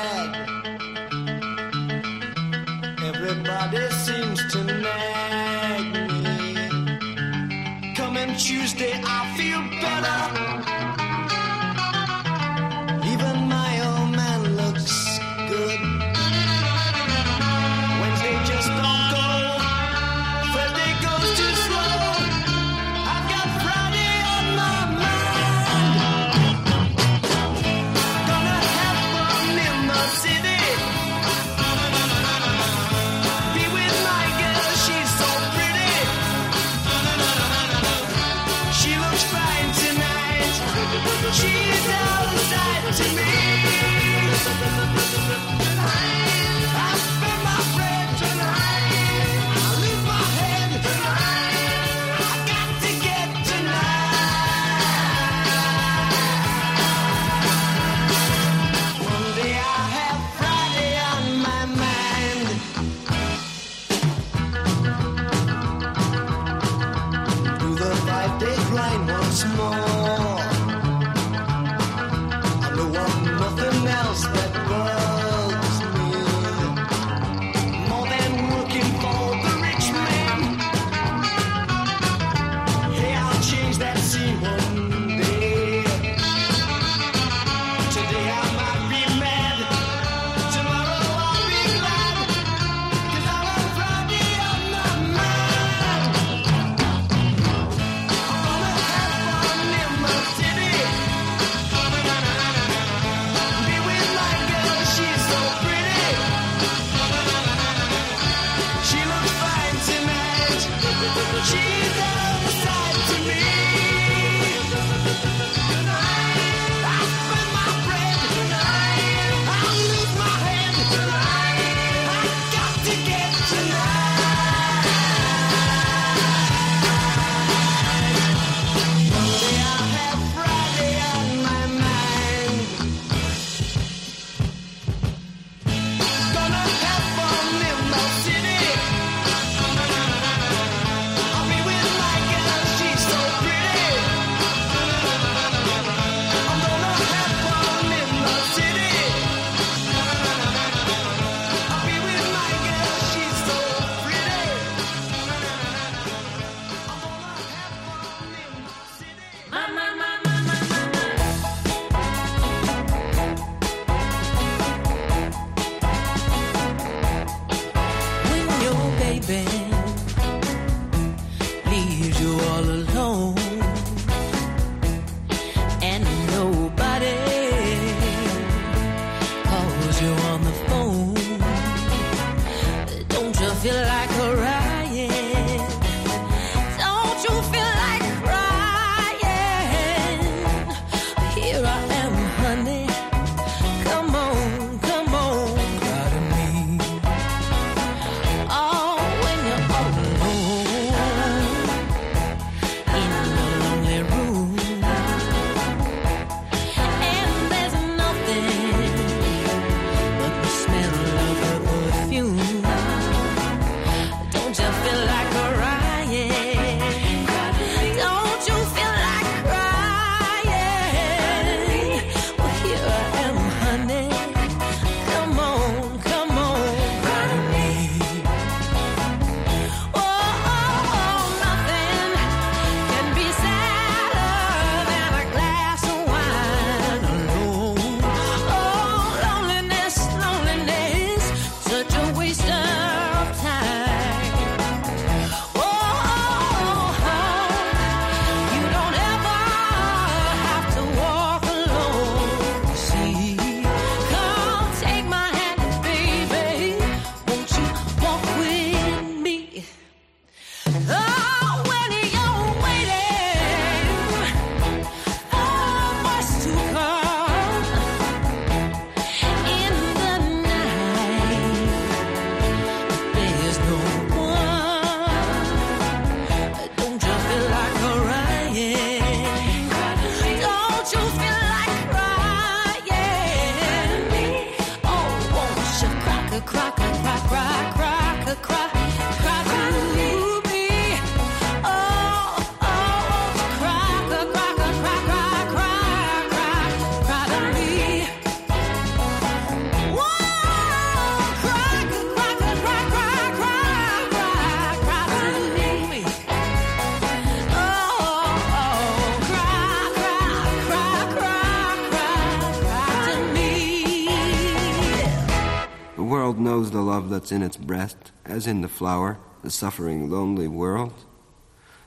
Speaker 29: world knows the love that's in its breast, as in the flower, the suffering, lonely world.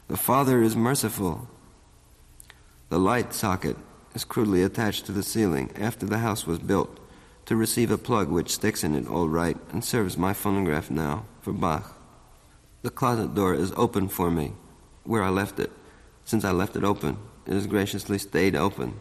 Speaker 29: The Father is merciful. The light socket is crudely attached to the ceiling after the house was built to receive a plug which sticks in it all right and serves my phonograph now for Bach. The closet door is open for me, where I left it. Since I left it open, it has graciously stayed open.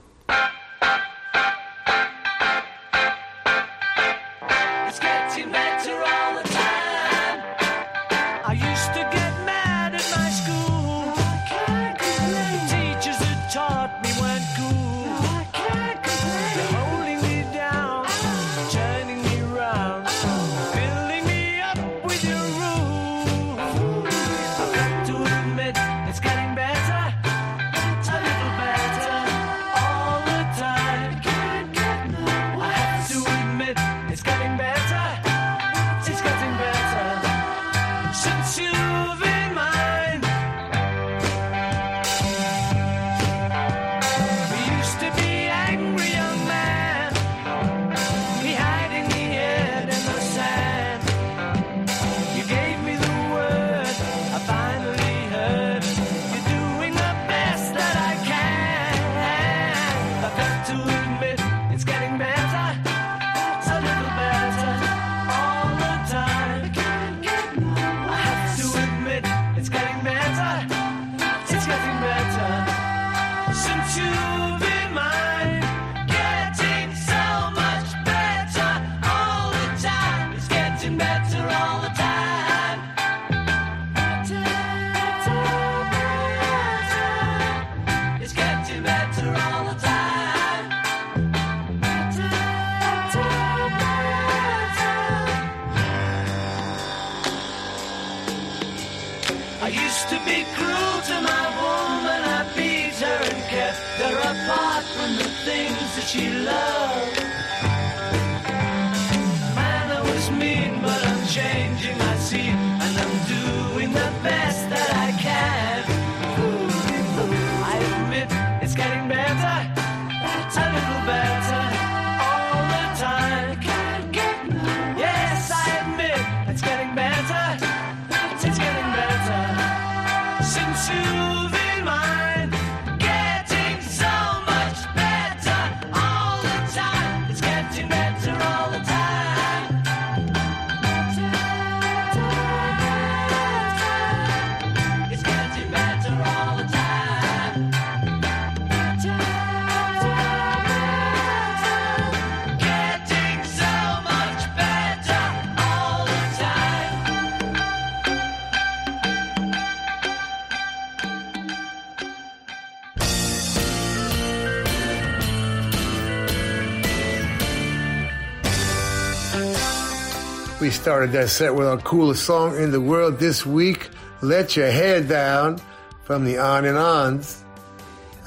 Speaker 4: We started that set with our coolest song in the world this week, Let Your Hair Down, from the On and Ons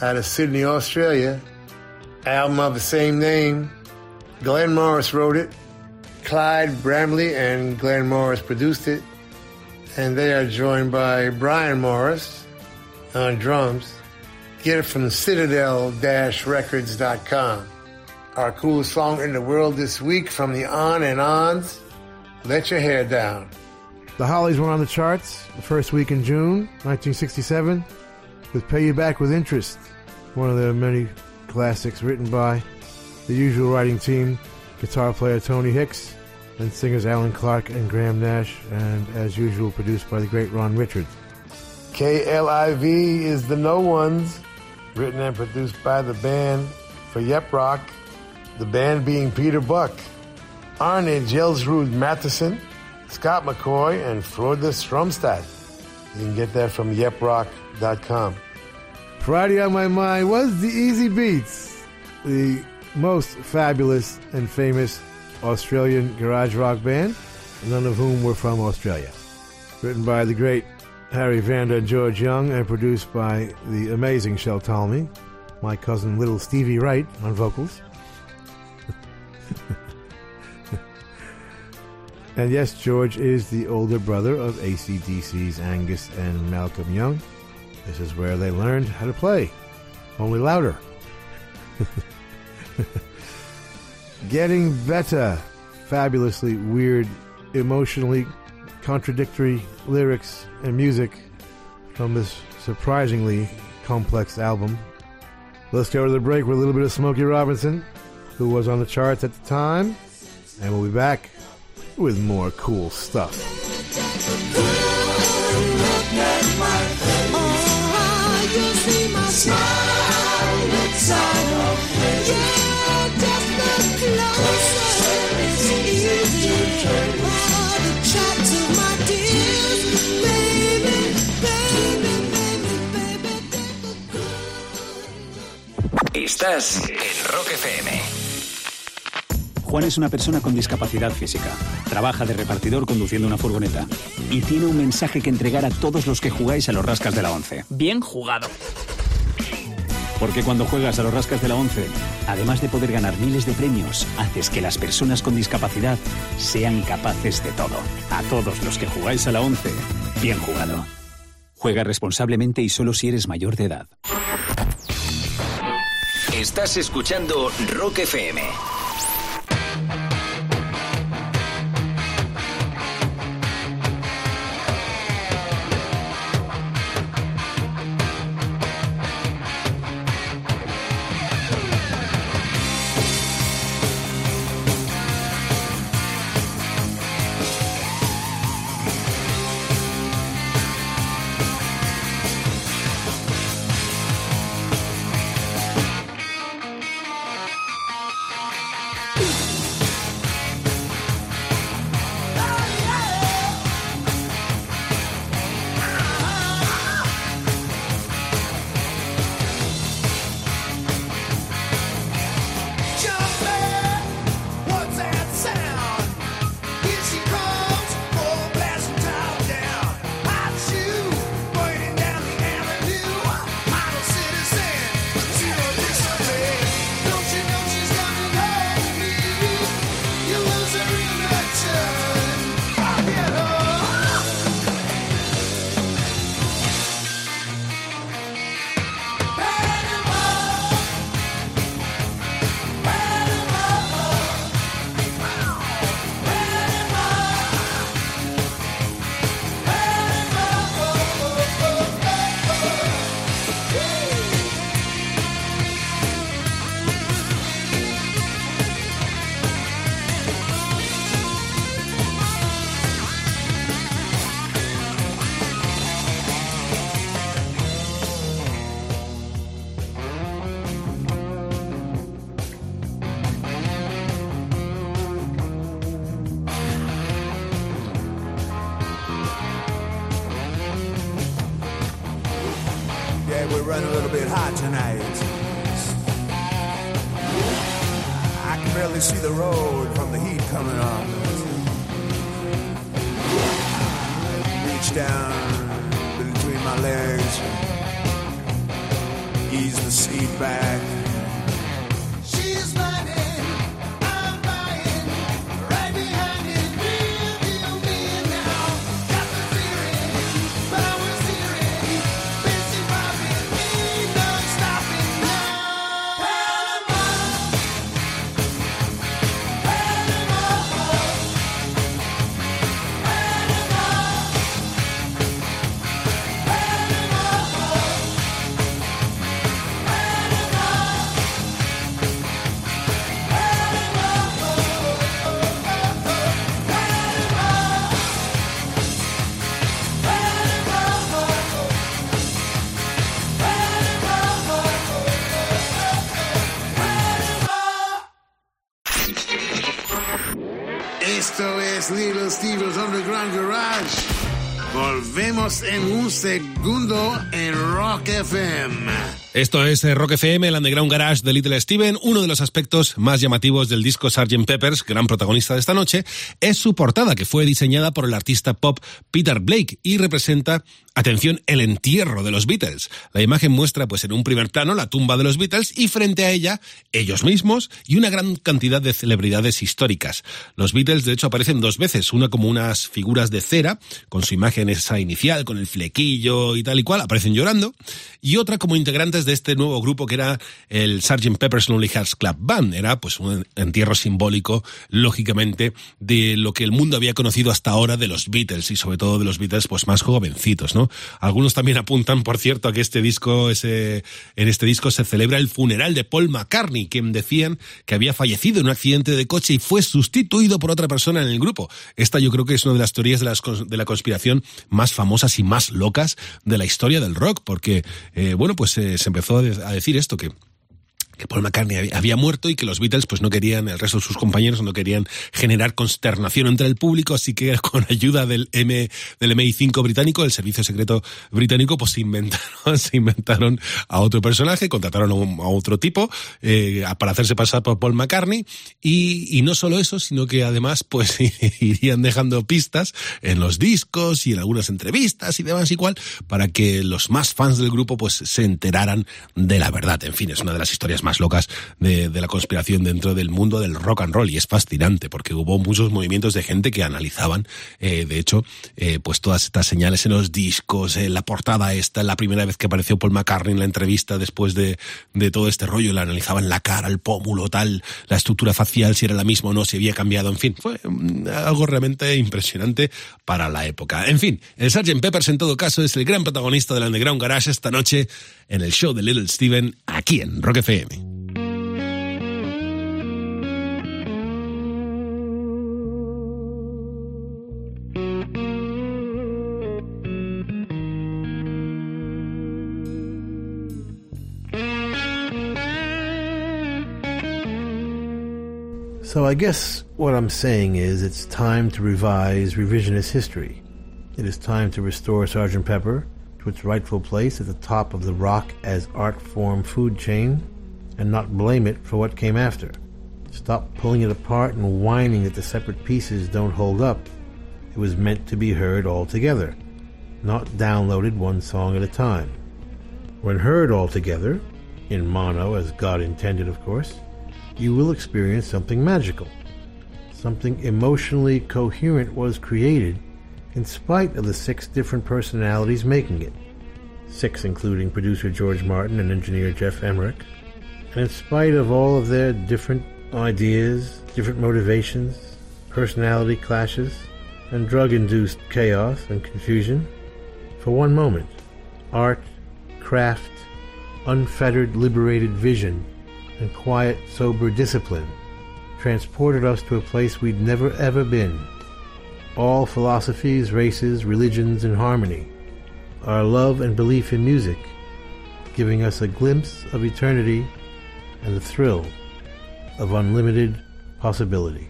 Speaker 4: out of Sydney, Australia. Album of the same name. Glenn Morris wrote it. Clyde Bramley and Glenn Morris produced it. And they are joined by Brian Morris on drums. Get it from citadel-records.com. Our coolest song in the world this week from the On and Ons, Let Your Hair Down.
Speaker 8: The Hollies went on the charts the first week in June 1967 with Pay You Back with Interest, one of their many classics written by the usual writing team, guitar player Tony Hicks, and singers Allan Clarke and Graham Nash, and as usual produced by the great Ron Richards.
Speaker 4: KLIV is the No Ones, written and produced by the band for Yep Rock, the band being Peter Buck, Arne Kjelsrud Mathisen, Scott McCaughey, and Frode Stromstad. You can get that from yeprock.com.
Speaker 8: Friday on my mind was the Easybeats, the most fabulous and famous Australian garage rock band, none of whom were from Australia. Written by the great Harry Vanda and George Young and produced by the amazing Shel Talmy, my cousin Little Stevie Wright on vocals. And yes, George is the older brother of AC/DC's Angus and Malcolm Young. This is where they learned how to play, only louder. <laughs> Getting better. Fabulously weird, emotionally contradictory lyrics and music from this surprisingly complex album. Let's go to the break with a little bit of Smokey Robinson, who was on the charts at the time, and we'll be back with more cool stuff.
Speaker 3: Estás en Rock FM.
Speaker 30: Juan es una persona con discapacidad física. Trabaja de repartidor conduciendo una furgoneta. Y tiene un mensaje que entregar a todos los que jugáis a los rascas de la 11.
Speaker 31: Bien jugado.
Speaker 30: Porque cuando juegas a los rascas de la 11, además de poder ganar miles de premios, haces que las personas con discapacidad sean capaces de todo. A todos los que jugáis a la 11, bien jugado. Juega responsablemente y solo si eres mayor de edad.
Speaker 3: Estás escuchando Rock FM.
Speaker 31: We're
Speaker 4: En un segundo en Rock FM.
Speaker 5: Esto es eh, Rock FM, el Underground Garage de Little Steven. Uno de los aspectos más llamativos del disco Sgt. Peppers, gran protagonista de esta noche, es su portada, que fue diseñada por el artista pop Peter Blake y representa, atención, el entierro de los Beatles. La imagen muestra, pues en un primer plano, la tumba de los Beatles y frente a ella, ellos mismos y una gran cantidad de celebridades históricas. Los Beatles, de hecho, aparecen dos veces, una como unas figuras de cera, con su imagen esa inicial, con el flequillo y tal y cual, aparecen llorando, y otra como integrantes de este nuevo grupo que era el Sgt. Pepper's Lonely Hearts Club Band. Era pues un entierro simbólico, lógicamente, de lo que el mundo había conocido hasta ahora de los Beatles y sobre todo de los Beatles pues más jovencitos, ¿no? Algunos también apuntan, por cierto, a que este disco, ese, en este disco se celebra el funeral de Paul McCartney, quien decían que había fallecido en un accidente de coche y fue sustituido por otra persona en el grupo. Esta yo creo que es una de las teorías de, la conspiración más famosas y más locas de la historia del rock, porque, eh, bueno, pues eh, se empezó de- a decir esto, que que Paul McCartney había, muerto y que los Beatles pues no querían, el resto de sus compañeros no querían generar consternación entre el público, así que <laughs> con ayuda del M, del MI5 británico, el servicio secreto británico, pues se inventaron, <laughs> se inventaron a otro personaje, contrataron a, otro tipo eh, para hacerse pasar por Paul McCartney y, y no solo eso, sino que además pues <laughs> irían dejando pistas en los discos y en algunas entrevistas y demás igual para que los más fans del grupo pues se enteraran de la verdad. En fin, es una de las historias más locas de, la conspiración dentro del mundo del rock and roll y es fascinante porque hubo muchos movimientos de gente que analizaban, eh, de hecho, eh, pues todas estas señales en los discos, en la portada esta, la primera vez que apareció Paul McCartney en la entrevista después de, de todo este rollo, la analizaban la cara, el pómulo, tal, la estructura facial, si era la misma o no, si había cambiado, en fin, fue mm, algo realmente impresionante para la época. En fin, el Sgt. Peppers en todo caso es el gran protagonista del Underground Garage esta noche en el show de Little Steven aquí en Rock FM.
Speaker 8: So I guess what I'm saying is it's time to revise revisionist history. It is time to restore Sgt. Pepper to its rightful place at the top of the rock as art form food chain and not blame it for what came after. Stop pulling it apart and whining that the separate pieces don't hold up. It was meant to be heard all together, not downloaded one song at a time. When heard all together, in mono as God intended, of course, you will experience something magical. Something emotionally coherent was created in spite of the six different personalities making it. Six including producer George Martin and engineer Geoff Emerick. And in spite of all of their different ideas, different motivations, personality clashes, and drug induced chaos and confusion, for one moment, art, craft, unfettered, liberated vision, and quiet, sober discipline transported us to a place we'd never ever been. All philosophies, races, religions in harmony. Our love and belief in music, giving us a glimpse of eternity and the thrill of unlimited possibility.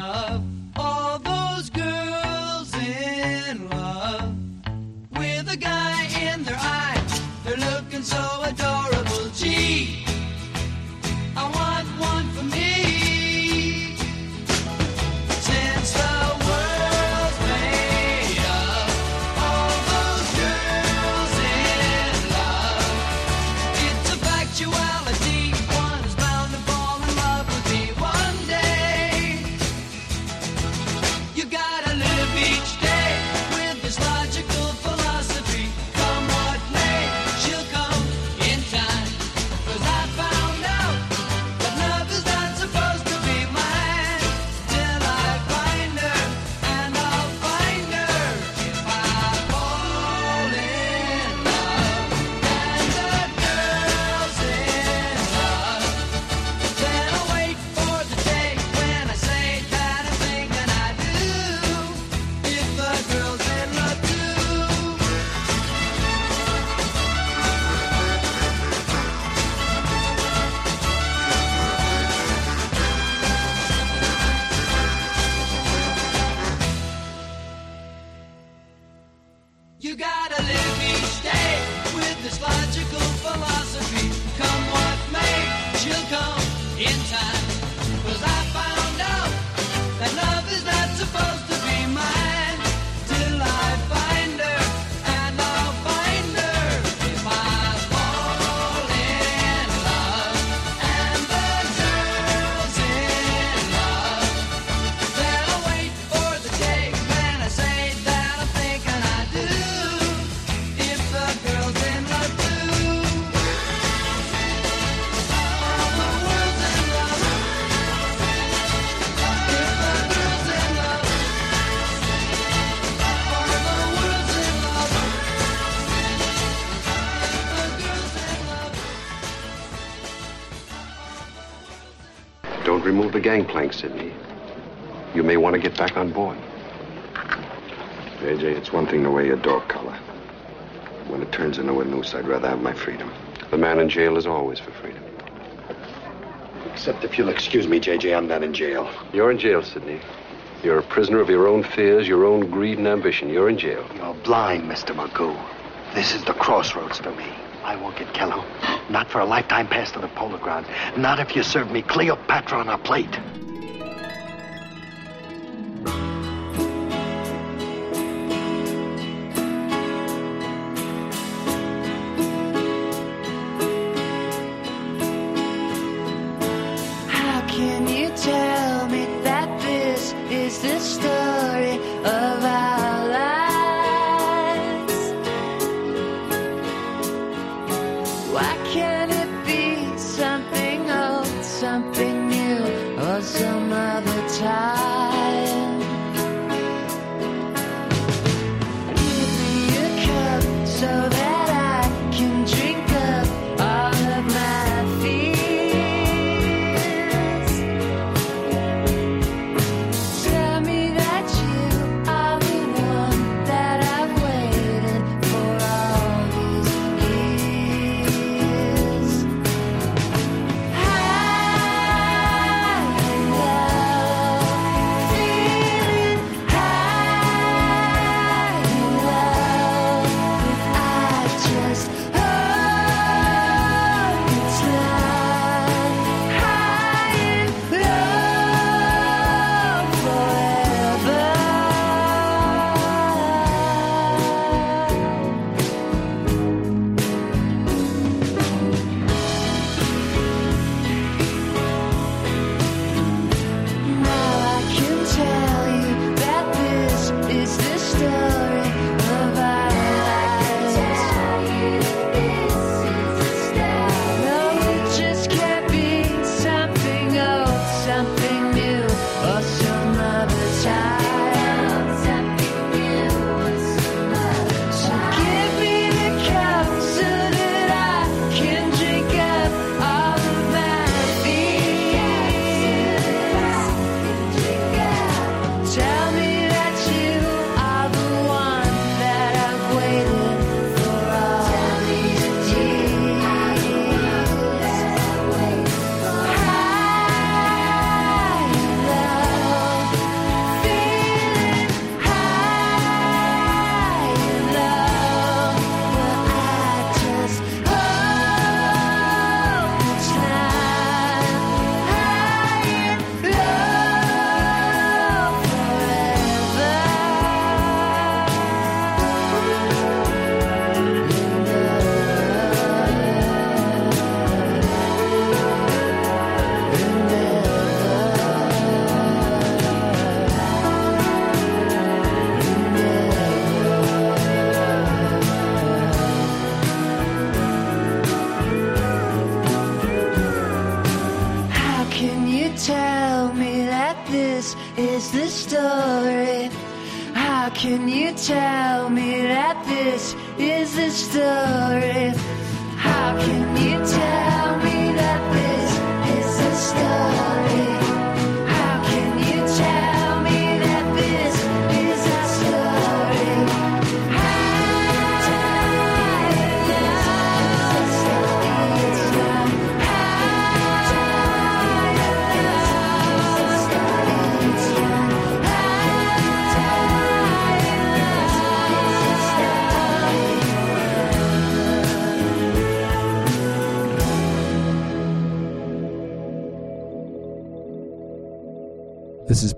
Speaker 17: love.
Speaker 28: gangplank, Sidney. You may want to get back on board.
Speaker 29: JJ, it's one thing to wear your dog collar. When it turns into a noose, I'd rather have my freedom.
Speaker 28: The man in jail is always for freedom.
Speaker 29: Except if you'll excuse me, JJ, I'm not in jail.
Speaker 28: You're in jail, Sidney. You're a prisoner of your own fears, your own greed and ambition. You're in jail.
Speaker 32: You're blind, Mr. Magoo. This is the crossroads for me. I won't get Kello. Not for a lifetime pass to the polo ground. Not if you serve me Cleopatra on a plate.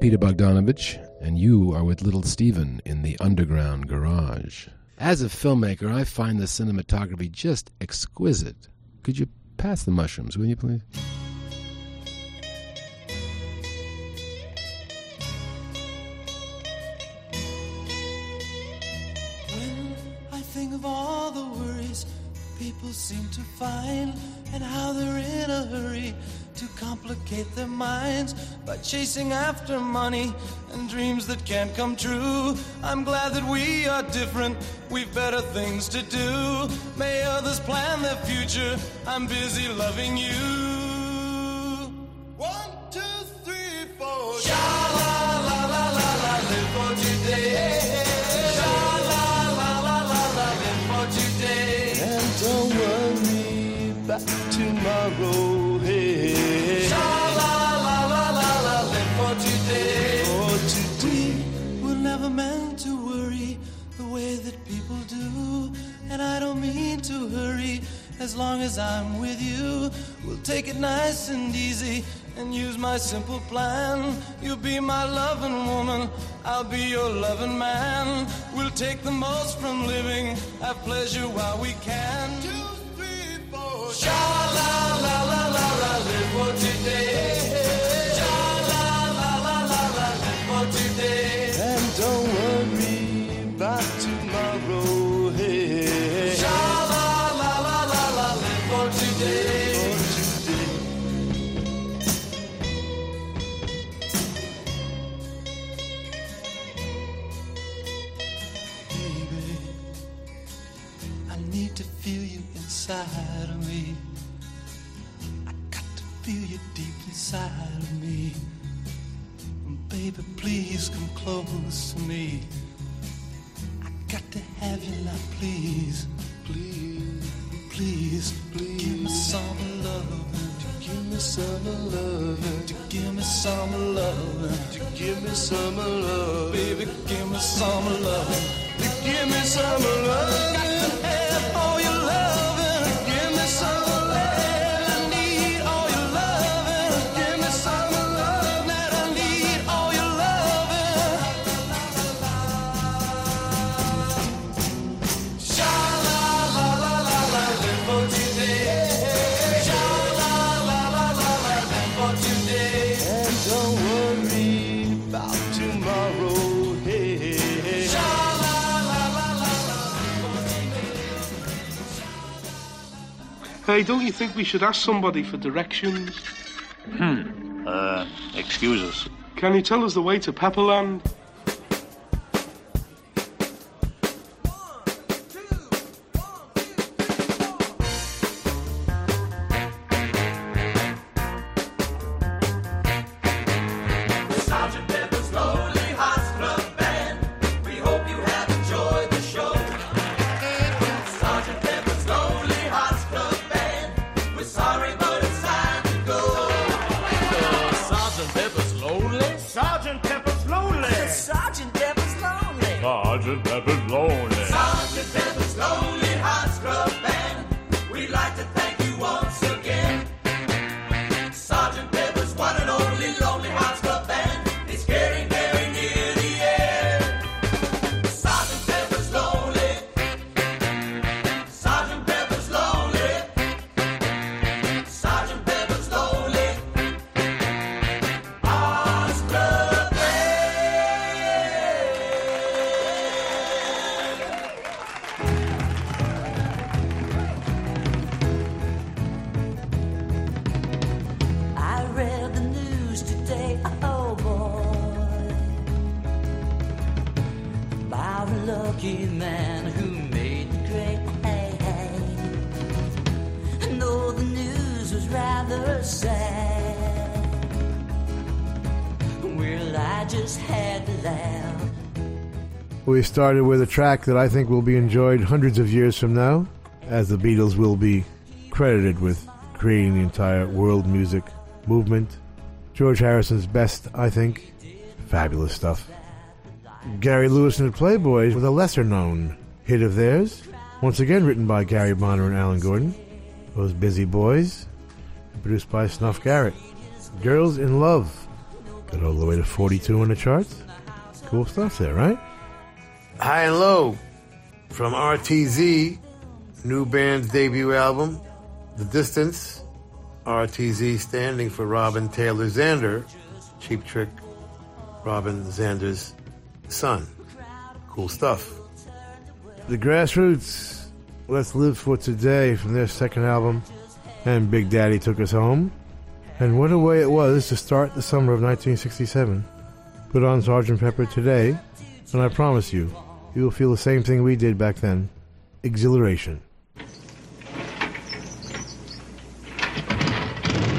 Speaker 28: Peter Bogdanovich, and you are with Little Steven in the Underground Garage. As a filmmaker, I find the cinematography just exquisite. Could you pass the mushrooms, will you please?
Speaker 17: Chasing after money and dreams that can't come true. I'm glad that we are different. We've better things to do. May others plan their future. I'm busy loving you. As I'm with you, we'll take it nice and easy and use my simple plan. You'll be my loving woman, I'll be your loving man. We'll take the most from living, have pleasure while we can. Two, three, four. Sha close to me. I got to have you now, please. Please, please, please. Give me some love. To give me some love. To give me some love. To give me some love. Baby, give me some love. To give me some love. Got to have all your Hey,
Speaker 6: don't you think we should ask somebody for directions?
Speaker 33: Hmm. Uh, excuse us.
Speaker 6: Can you tell us the way to Pepperland?
Speaker 17: Rather sad. Well, I just had to laugh.
Speaker 8: We started with a track that I think will be enjoyed hundreds of years from now, as the Beatles will be credited with creating the entire world music movement. George Harrison's best, I think. Fabulous stuff. Gary Lewis and the Playboys with a lesser known hit of theirs, once again written by Gary Bonner and Alan Gordon. Those Busy Boys, produced by Snuff Garrett. Girls in Love got all the way to 42 on the charts. Cool stuff there, right? High and Low from RTZ, new band's debut album, The Distance. RTZ standing for Robin Taylor Zander, Cheap Trick, Robin Zander's son. Cool stuff. The Grassroots, Let's Live for Today from their second album, and Big Daddy Took Us Home. And what a way it was to start the summer of 1967. Put on Sgt. Pepper today, and I promise you, you will feel the same thing we did back then exhilaration.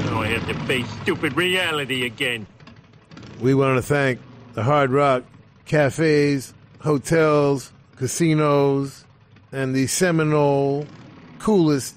Speaker 34: Oh, I have to face stupid reality again.
Speaker 8: We want to thank the Hard Rock cafes, hotels, casinos, and the Seminole coolest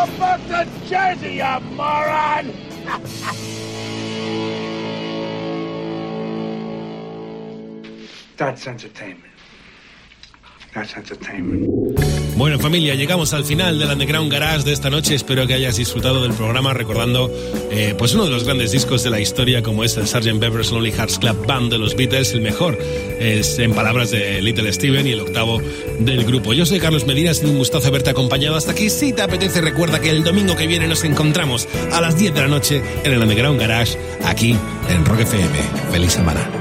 Speaker 6: Go back to Jersey, you moron!
Speaker 35: That's entertainment. Entertainment.
Speaker 5: Bueno, familia, llegamos al final del Underground Garage de esta noche. Espero que hayas disfrutado del programa recordando eh, pues uno de los grandes discos de la historia, como es el Sgt. Pepper's Lonely Hearts Club Band de los Beatles, el mejor, es en palabras de Little Steven y el octavo del grupo. Yo soy Carlos Medina, sido un gustazo haberte acompañado hasta aquí. Si te apetece, recuerda que el domingo que viene nos encontramos a las 10 de la noche en el Underground Garage, aquí en Rock FM. Feliz semana.